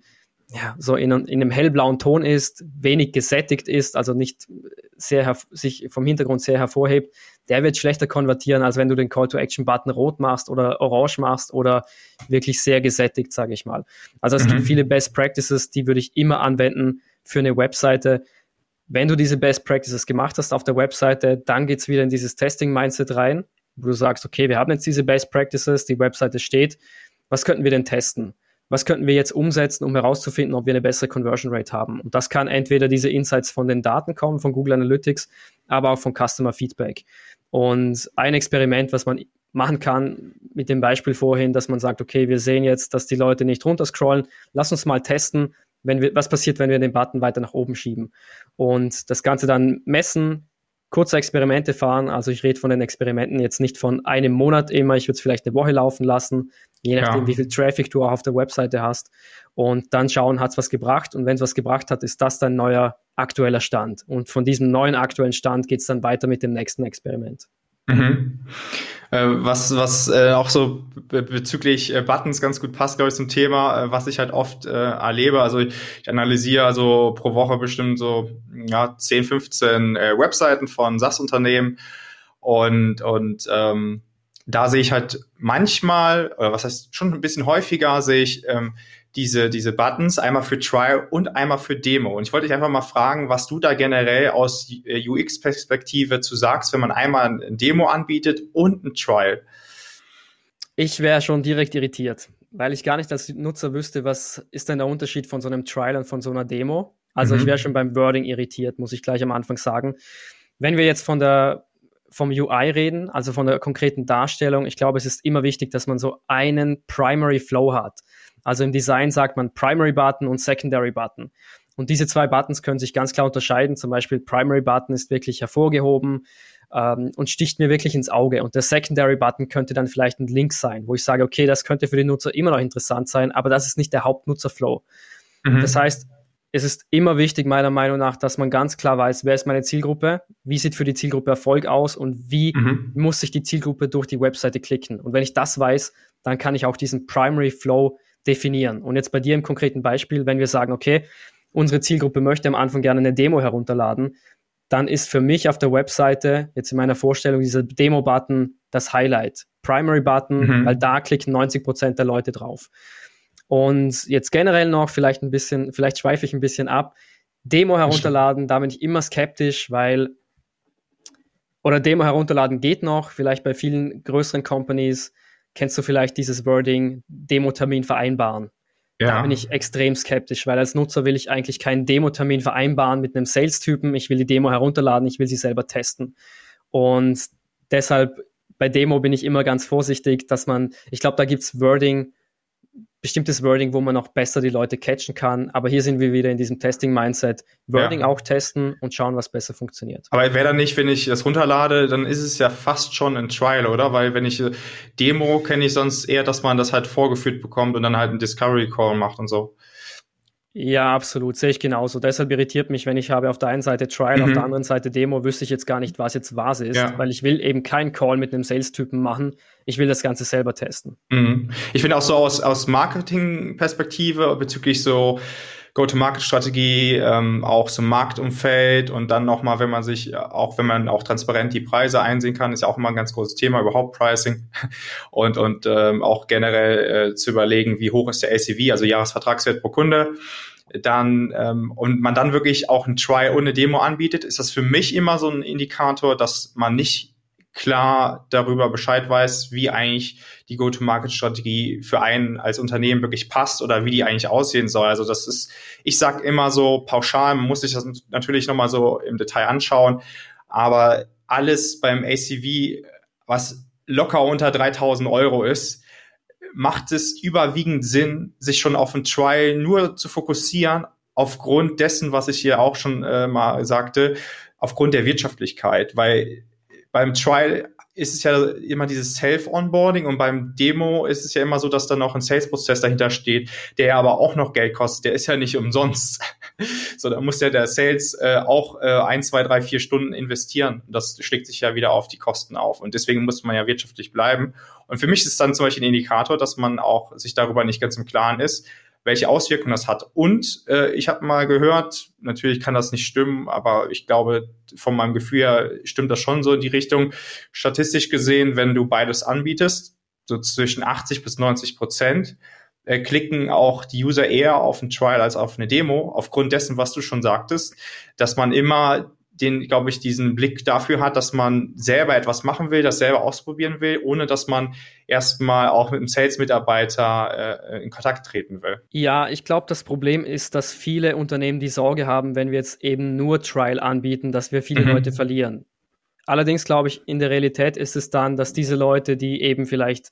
ja, so in, in einem hellblauen Ton ist, wenig gesättigt ist, also nicht sehr sich vom Hintergrund sehr hervorhebt, der wird schlechter konvertieren, als wenn du den Call-to-Action-Button rot machst oder orange machst oder wirklich sehr gesättigt, sage ich mal. Also es mhm. gibt viele Best Practices, die würde ich immer anwenden für eine Webseite. Wenn du diese Best Practices gemacht hast auf der Webseite, dann geht's wieder in dieses Testing-Mindset rein, wo du sagst, okay, wir haben jetzt diese Best Practices, die Webseite steht, was könnten wir denn testen? Was könnten wir jetzt umsetzen, um herauszufinden, ob wir eine bessere Conversion Rate haben. Und das kann entweder diese Insights von den Daten kommen, von Google Analytics, aber auch von Customer Feedback. Und ein Experiment, was man machen kann, mit dem Beispiel vorhin, dass man sagt, okay, wir sehen jetzt, dass die Leute nicht runterscrollen, lass uns mal testen, wenn wir, was passiert, wenn wir den Button weiter nach oben schieben. Und das Ganze dann messen, kurze Experimente fahren. Also ich rede von den Experimenten jetzt nicht von einem Monat immer, ich würde es vielleicht eine Woche laufen lassen, je nachdem, ja. wie viel Traffic du auch auf der Webseite hast. Und dann schauen, hat es was gebracht. Und wenn es was gebracht hat, ist das dein neuer aktueller Stand. Und von diesem neuen aktuellen Stand geht es dann weiter mit dem nächsten Experiment. Mhm. Äh, was was äh, auch so bezüglich äh, Buttons ganz gut passt, glaube ich, zum Thema, äh, was ich halt oft äh, erlebe. Also ich, ich analysiere also pro Woche bestimmt so ja, 10, 15 äh, Webseiten von SaaS-Unternehmen und, und ähm, da sehe ich halt manchmal, oder was heißt schon ein bisschen häufiger, sehe ich ähm, diese, diese Buttons, einmal für Trial und einmal für Demo. Und ich wollte dich einfach mal fragen, was du da generell aus äh, UX-Perspektive zu sagst, wenn man einmal ein Demo anbietet und ein Trial. Ich wäre schon direkt irritiert, weil ich gar nicht als Nutzer wüsste, was ist denn der Unterschied von so einem Trial und von so einer Demo. Also mhm. ich wäre schon beim Wording irritiert, muss ich gleich am Anfang sagen. Wenn wir jetzt von der vom UI reden, also von der konkreten Darstellung, ich glaube, es ist immer wichtig, dass man so einen Primary Flow hat. Also im Design sagt man Primary Button und Secondary Button. Und diese zwei Buttons können sich ganz klar unterscheiden. Zum Beispiel Primary Button ist wirklich hervorgehoben ähm, und sticht mir wirklich ins Auge. Und der Secondary Button könnte dann vielleicht ein Link sein, wo ich sage, okay, das könnte für den Nutzer immer noch interessant sein, aber das ist nicht der Hauptnutzerflow. Mhm. Das heißt, es ist immer wichtig, meiner Meinung nach, dass man ganz klar weiß, wer ist meine Zielgruppe, wie sieht für die Zielgruppe Erfolg aus und wie mhm. muss sich die Zielgruppe durch die Webseite klicken. Und wenn ich das weiß, dann kann ich auch diesen Primary Flow definieren. Und jetzt bei dir im konkreten Beispiel, wenn wir sagen, okay, unsere Zielgruppe möchte am Anfang gerne eine Demo herunterladen, dann ist für mich auf der Webseite jetzt in meiner Vorstellung dieser Demo-Button das Highlight. Primary-Button, mhm. weil da klicken 90 Prozent der Leute drauf. Und jetzt generell noch vielleicht ein bisschen, vielleicht schweife ich ein bisschen ab. Demo herunterladen, da bin ich immer skeptisch, weil oder Demo herunterladen geht noch, vielleicht bei vielen größeren Companies kennst du vielleicht dieses Wording Demo-Termin vereinbaren. Ja. Da bin ich extrem skeptisch, weil als Nutzer will ich eigentlich keinen Demo-Termin vereinbaren mit einem Sales-Typen. Ich will die Demo herunterladen, ich will sie selber testen. Und deshalb bei Demo bin ich immer ganz vorsichtig, dass man, ich glaube, da gibt's Wording, bestimmtes Wording, wo man noch besser die Leute catchen kann. Aber hier sind wir wieder in diesem Testing-Mindset. Wording ja. auch testen und schauen, was besser funktioniert. Aber wäre dann nicht, wenn ich das runterlade, dann ist es ja fast schon ein Trial, oder? Weil wenn ich äh, Demo kenne ich sonst eher, dass man das halt vorgeführt bekommt und dann halt einen Discovery Call macht und so. Ja, absolut, sehe ich genauso. Deshalb irritiert mich, wenn ich habe auf der einen Seite Trial, mhm. auf der anderen Seite Demo, wüsste ich jetzt gar nicht, was jetzt was ist, ja. weil ich will eben keinen Call mit einem Sales-Typen machen. Ich will das Ganze selber testen. Mhm. Ich finde auch so aus, aus Marketing-Perspektive bezüglich so Go-to-Market-Strategie, ähm, auch so Marktumfeld und dann nochmal, wenn man sich, auch wenn man auch transparent die Preise einsehen kann, ist ja auch immer ein ganz großes Thema, überhaupt Pricing. Und, und ähm, auch generell äh, zu überlegen, wie hoch ist der ACV, also Jahresvertragswert pro Kunde. Dann ähm, und man dann wirklich auch ein Try ohne Demo anbietet, ist das für mich immer so ein Indikator, dass man nicht klar darüber Bescheid weiß, wie eigentlich die Go-to-Market-Strategie für einen als Unternehmen wirklich passt oder wie die eigentlich aussehen soll. Also das ist, ich sag immer so pauschal, man muss sich das natürlich nochmal so im Detail anschauen, aber alles beim ACV, was locker unter 3000 Euro ist, macht es überwiegend Sinn, sich schon auf ein Trial nur zu fokussieren, aufgrund dessen, was ich hier auch schon äh, mal sagte, aufgrund der Wirtschaftlichkeit, weil beim Trial ist es ja immer dieses Self-Onboarding und beim Demo ist es ja immer so, dass da noch ein Sales-Prozess dahinter steht, der aber auch noch Geld kostet. Der ist ja nicht umsonst. so, da muss ja der Sales äh, auch äh, ein, zwei, drei, vier Stunden investieren. Das schlägt sich ja wieder auf die Kosten auf. Und deswegen muss man ja wirtschaftlich bleiben. Und für mich ist es dann zum Beispiel ein Indikator, dass man auch sich darüber nicht ganz im Klaren ist, welche Auswirkungen das hat. Und äh, ich habe mal gehört, natürlich kann das nicht stimmen, aber ich glaube, von meinem Gefühl her stimmt das schon so in die Richtung. Statistisch gesehen, wenn du beides anbietest, so zwischen 80 bis 90 Prozent, äh, klicken auch die User eher auf ein Trial als auf eine Demo, aufgrund dessen, was du schon sagtest, dass man immer den, glaube ich, diesen Blick dafür hat, dass man selber etwas machen will, das selber ausprobieren will, ohne dass man erstmal auch mit einem Sales-Mitarbeiter äh, in Kontakt treten will. Ja, ich glaube, das Problem ist, dass viele Unternehmen die Sorge haben, wenn wir jetzt eben nur Trial anbieten, dass wir viele mhm. Leute verlieren. Allerdings glaube ich, in der Realität ist es dann, dass diese Leute, die eben vielleicht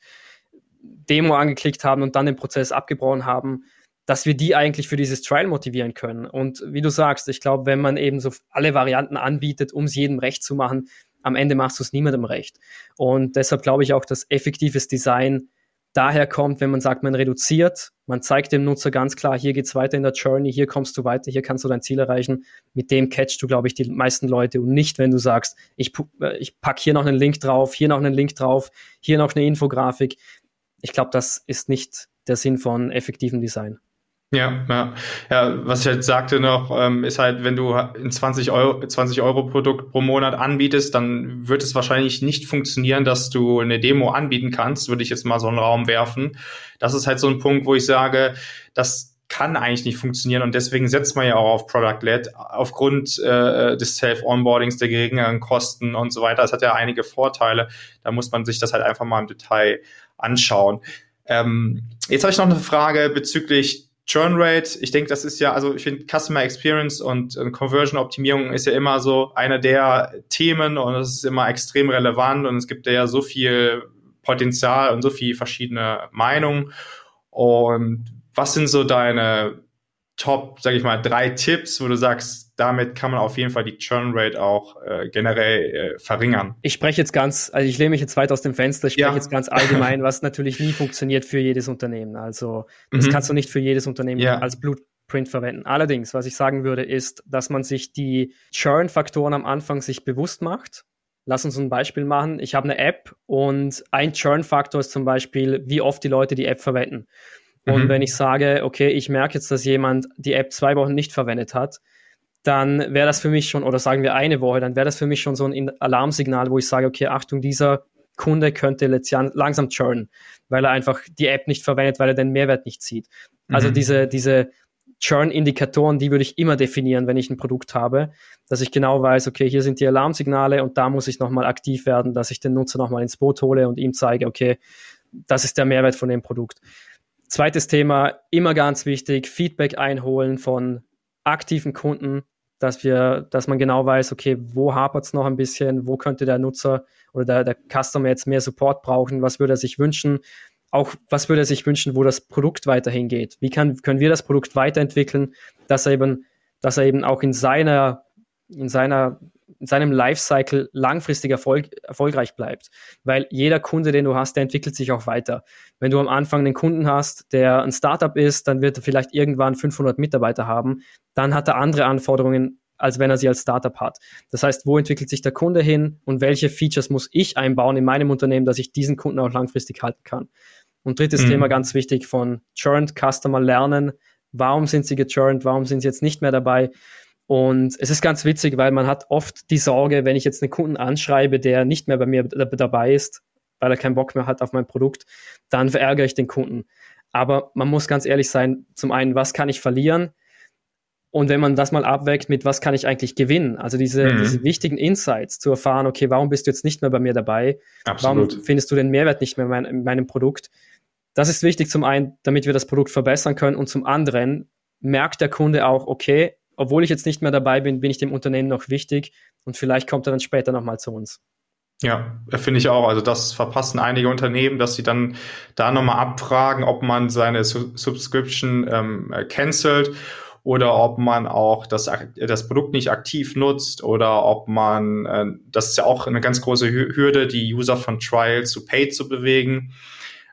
Demo angeklickt haben und dann den Prozess abgebrochen haben, dass wir die eigentlich für dieses Trial motivieren können. Und wie du sagst, ich glaube, wenn man eben so alle Varianten anbietet, um es jedem recht zu machen, am Ende machst du es niemandem recht. Und deshalb glaube ich auch, dass effektives Design daher kommt, wenn man sagt, man reduziert, man zeigt dem Nutzer ganz klar, hier geht's weiter in der Journey, hier kommst du weiter, hier kannst du dein Ziel erreichen. Mit dem catchst du, glaube ich, die meisten Leute und nicht, wenn du sagst, ich, äh, ich pack hier noch einen Link drauf, hier noch einen Link drauf, hier noch eine Infografik. Ich glaube, das ist nicht der Sinn von effektivem Design. Ja, ja, ja, was ich halt sagte noch, ähm, ist halt, wenn du ein 20 Euro, 20 Euro Produkt pro Monat anbietest, dann wird es wahrscheinlich nicht funktionieren, dass du eine Demo anbieten kannst, würde ich jetzt mal so einen Raum werfen. Das ist halt so ein Punkt, wo ich sage, das kann eigentlich nicht funktionieren und deswegen setzt man ja auch auf Product-Led aufgrund äh, des Self-Onboardings, der geringeren Kosten und so weiter. Das hat ja einige Vorteile. Da muss man sich das halt einfach mal im Detail anschauen. Ähm, jetzt habe ich noch eine Frage bezüglich Churn Rate, ich denke, das ist ja, also ich finde Customer Experience und äh, Conversion Optimierung ist ja immer so einer der Themen und es ist immer extrem relevant und es gibt ja so viel Potenzial und so viel verschiedene Meinungen. Und was sind so deine Top, sage ich mal, drei Tipps, wo du sagst, damit kann man auf jeden Fall die Churn Rate auch äh, generell äh, verringern. Ich spreche jetzt ganz, also ich lehne mich jetzt weit aus dem Fenster, ich spreche ja. jetzt ganz allgemein, was natürlich nie funktioniert für jedes Unternehmen. Also das mhm. kannst du nicht für jedes Unternehmen ja. als Blueprint verwenden. Allerdings, was ich sagen würde, ist, dass man sich die Churn-Faktoren am Anfang sich bewusst macht. Lass uns ein Beispiel machen. Ich habe eine App und ein Churn-Faktor ist zum Beispiel, wie oft die Leute die App verwenden. Und mhm. wenn ich sage, okay, ich merke jetzt, dass jemand die App zwei Wochen nicht verwendet hat, dann wäre das für mich schon, oder sagen wir eine Woche, dann wäre das für mich schon so ein Alarmsignal, wo ich sage, okay, Achtung, dieser Kunde könnte langsam churnen, weil er einfach die App nicht verwendet, weil er den Mehrwert nicht sieht. Also mhm. diese, diese Churn-Indikatoren, die würde ich immer definieren, wenn ich ein Produkt habe, dass ich genau weiß, okay, hier sind die Alarmsignale und da muss ich nochmal aktiv werden, dass ich den Nutzer nochmal ins Boot hole und ihm zeige, okay, das ist der Mehrwert von dem Produkt. Zweites Thema, immer ganz wichtig, Feedback einholen von aktiven Kunden, dass wir, dass man genau weiß, okay, wo hapert es noch ein bisschen, wo könnte der Nutzer oder der, der Customer jetzt mehr Support brauchen, was würde er sich wünschen. auch was würde er sich wünschen, wo das Produkt weiterhin geht? Wie kann, können wir das Produkt weiterentwickeln, dass er eben, dass er eben auch in seiner, in seiner, in seinem Lifecycle langfristig Erfolg, erfolgreich bleibt. Weil jeder Kunde, den du hast, der entwickelt sich auch weiter. Wenn du am Anfang einen Kunden hast, der ein Startup ist, dann wird er vielleicht irgendwann 500 Mitarbeiter haben. Dann hat er andere Anforderungen als wenn er sie als Startup hat. Das heißt, wo entwickelt sich der Kunde hin und welche Features muss ich einbauen in meinem Unternehmen, dass ich diesen Kunden auch langfristig halten kann. Und drittes mhm. Thema ganz wichtig von Churned Customer lernen. Warum sind sie gechurned? Warum sind sie jetzt nicht mehr dabei? Und es ist ganz witzig, weil man hat oft die Sorge, wenn ich jetzt einen Kunden anschreibe, der nicht mehr bei mir dabei ist, weil er keinen Bock mehr hat auf mein Produkt, dann verärgere ich den Kunden. Aber man muss ganz ehrlich sein, zum einen, was kann ich verlieren? Und wenn man das mal abwägt mit, was kann ich eigentlich gewinnen? Also diese, mhm. diese wichtigen Insights zu erfahren, okay, warum bist du jetzt nicht mehr bei mir dabei? Absolut. Warum findest du den Mehrwert nicht mehr in, mein, in meinem Produkt? Das ist wichtig zum einen, damit wir das Produkt verbessern können und zum anderen merkt der Kunde auch, okay, obwohl ich jetzt nicht mehr dabei bin, bin ich dem Unternehmen noch wichtig und vielleicht kommt er dann später nochmal zu uns. Ja, finde ich auch. Also das verpassen einige Unternehmen, dass sie dann da nochmal abfragen, ob man seine Subscription ähm, cancelt oder ob man auch das, das Produkt nicht aktiv nutzt oder ob man, äh, das ist ja auch eine ganz große Hürde, die User von Trial zu Paid zu bewegen.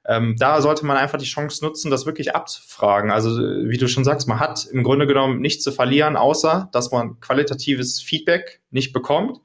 Ähm, da sollte man einfach die Chance nutzen, das wirklich abzufragen. Also wie du schon sagst, man hat im Grunde genommen nichts zu verlieren, außer dass man qualitatives Feedback nicht bekommt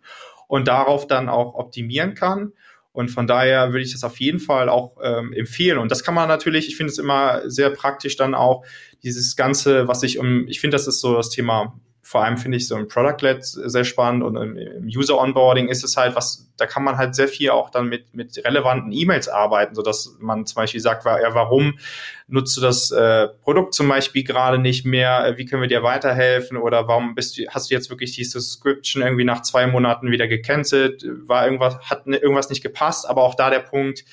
und darauf dann auch optimieren kann. Und von daher würde ich das auf jeden Fall auch ähm, empfehlen. Und das kann man natürlich, ich finde es immer sehr praktisch dann auch, dieses Ganze, was ich um, ich finde, das ist so das Thema vor allem finde ich so ein Product-Led sehr spannend und im User-Onboarding ist es halt was, da kann man halt sehr viel auch dann mit, mit relevanten E-Mails arbeiten, so dass man zum Beispiel sagt, ja, warum nutzt du das äh, Produkt zum Beispiel gerade nicht mehr, wie können wir dir weiterhelfen? Oder warum bist du, hast du jetzt wirklich die Subscription irgendwie nach zwei Monaten wieder gecancelt, war irgendwas, hat irgendwas nicht gepasst, aber auch da der Punkt,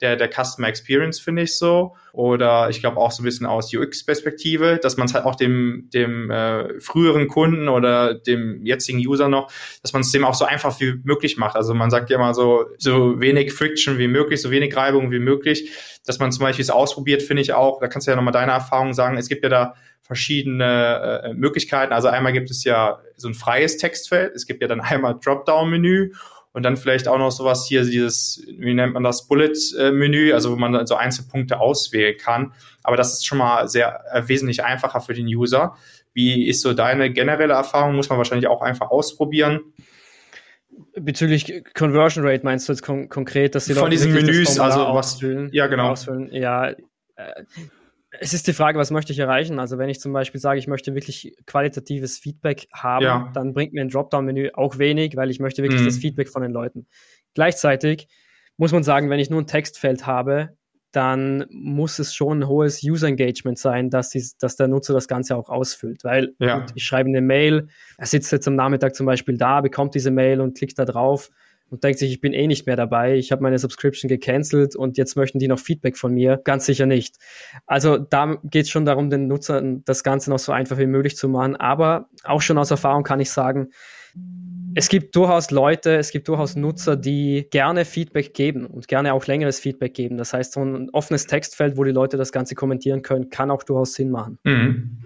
der, der Customer Experience, finde ich so. Oder ich glaube auch so ein bisschen aus UX-Perspektive, dass man es halt auch dem, dem äh, früheren Kunden oder dem jetzigen User noch, dass man es dem auch so einfach wie möglich macht. Also man sagt ja immer so, so wenig Friction wie möglich, so wenig Reibung wie möglich. Dass man zum Beispiel es ausprobiert, finde ich auch, da kannst du ja nochmal deine Erfahrung sagen. Es gibt ja da verschiedene äh, Möglichkeiten. Also einmal gibt es ja so ein freies Textfeld. Es gibt ja dann einmal Dropdown-Menü und dann vielleicht auch noch sowas hier, dieses, wie nennt man das, Bullet-Menü, also wo man so Einzelpunkte auswählen kann. Aber das ist schon mal sehr äh, wesentlich einfacher für den User. Wie ist so deine generelle Erfahrung? Muss man wahrscheinlich auch einfach ausprobieren. Bezüglich Conversion Rate meinst du jetzt kon konkret, dass die Von Leute diesen Menüs, also was, ja genau. Ausfüllen. Ja, äh, es ist die Frage, was möchte ich erreichen? Also wenn ich zum Beispiel sage, ich möchte wirklich qualitatives Feedback haben, ja. dann bringt mir ein Dropdown-Menü auch wenig, weil ich möchte wirklich mhm. das Feedback von den Leuten. Gleichzeitig muss man sagen, wenn ich nur ein Textfeld habe, dann muss es schon ein hohes User-Engagement sein, dass, die, dass der Nutzer das Ganze auch ausfüllt. Weil ja. ich schreibe eine Mail, er sitzt jetzt am Nachmittag zum Beispiel da, bekommt diese Mail und klickt da drauf und denkt sich, ich bin eh nicht mehr dabei, ich habe meine Subscription gecancelt und jetzt möchten die noch Feedback von mir. Ganz sicher nicht. Also da geht es schon darum, den Nutzern das Ganze noch so einfach wie möglich zu machen. Aber auch schon aus Erfahrung kann ich sagen, es gibt durchaus Leute, es gibt durchaus Nutzer, die gerne Feedback geben und gerne auch längeres Feedback geben. Das heißt, so ein offenes Textfeld, wo die Leute das Ganze kommentieren können, kann auch durchaus Sinn machen. Mhm.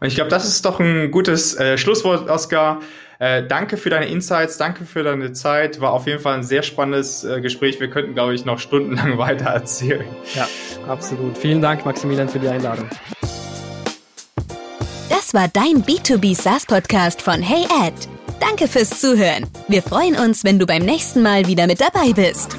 Und ich glaube, das ist doch ein gutes äh, Schlusswort, Oskar. Äh, danke für deine Insights, danke für deine Zeit. War auf jeden Fall ein sehr spannendes äh, Gespräch. Wir könnten, glaube ich, noch stundenlang weiter erzählen. Ja, absolut. Vielen Dank, Maximilian, für die Einladung. Das war dein B2B SaaS Podcast von Hey Ed. Danke fürs Zuhören. Wir freuen uns, wenn du beim nächsten Mal wieder mit dabei bist.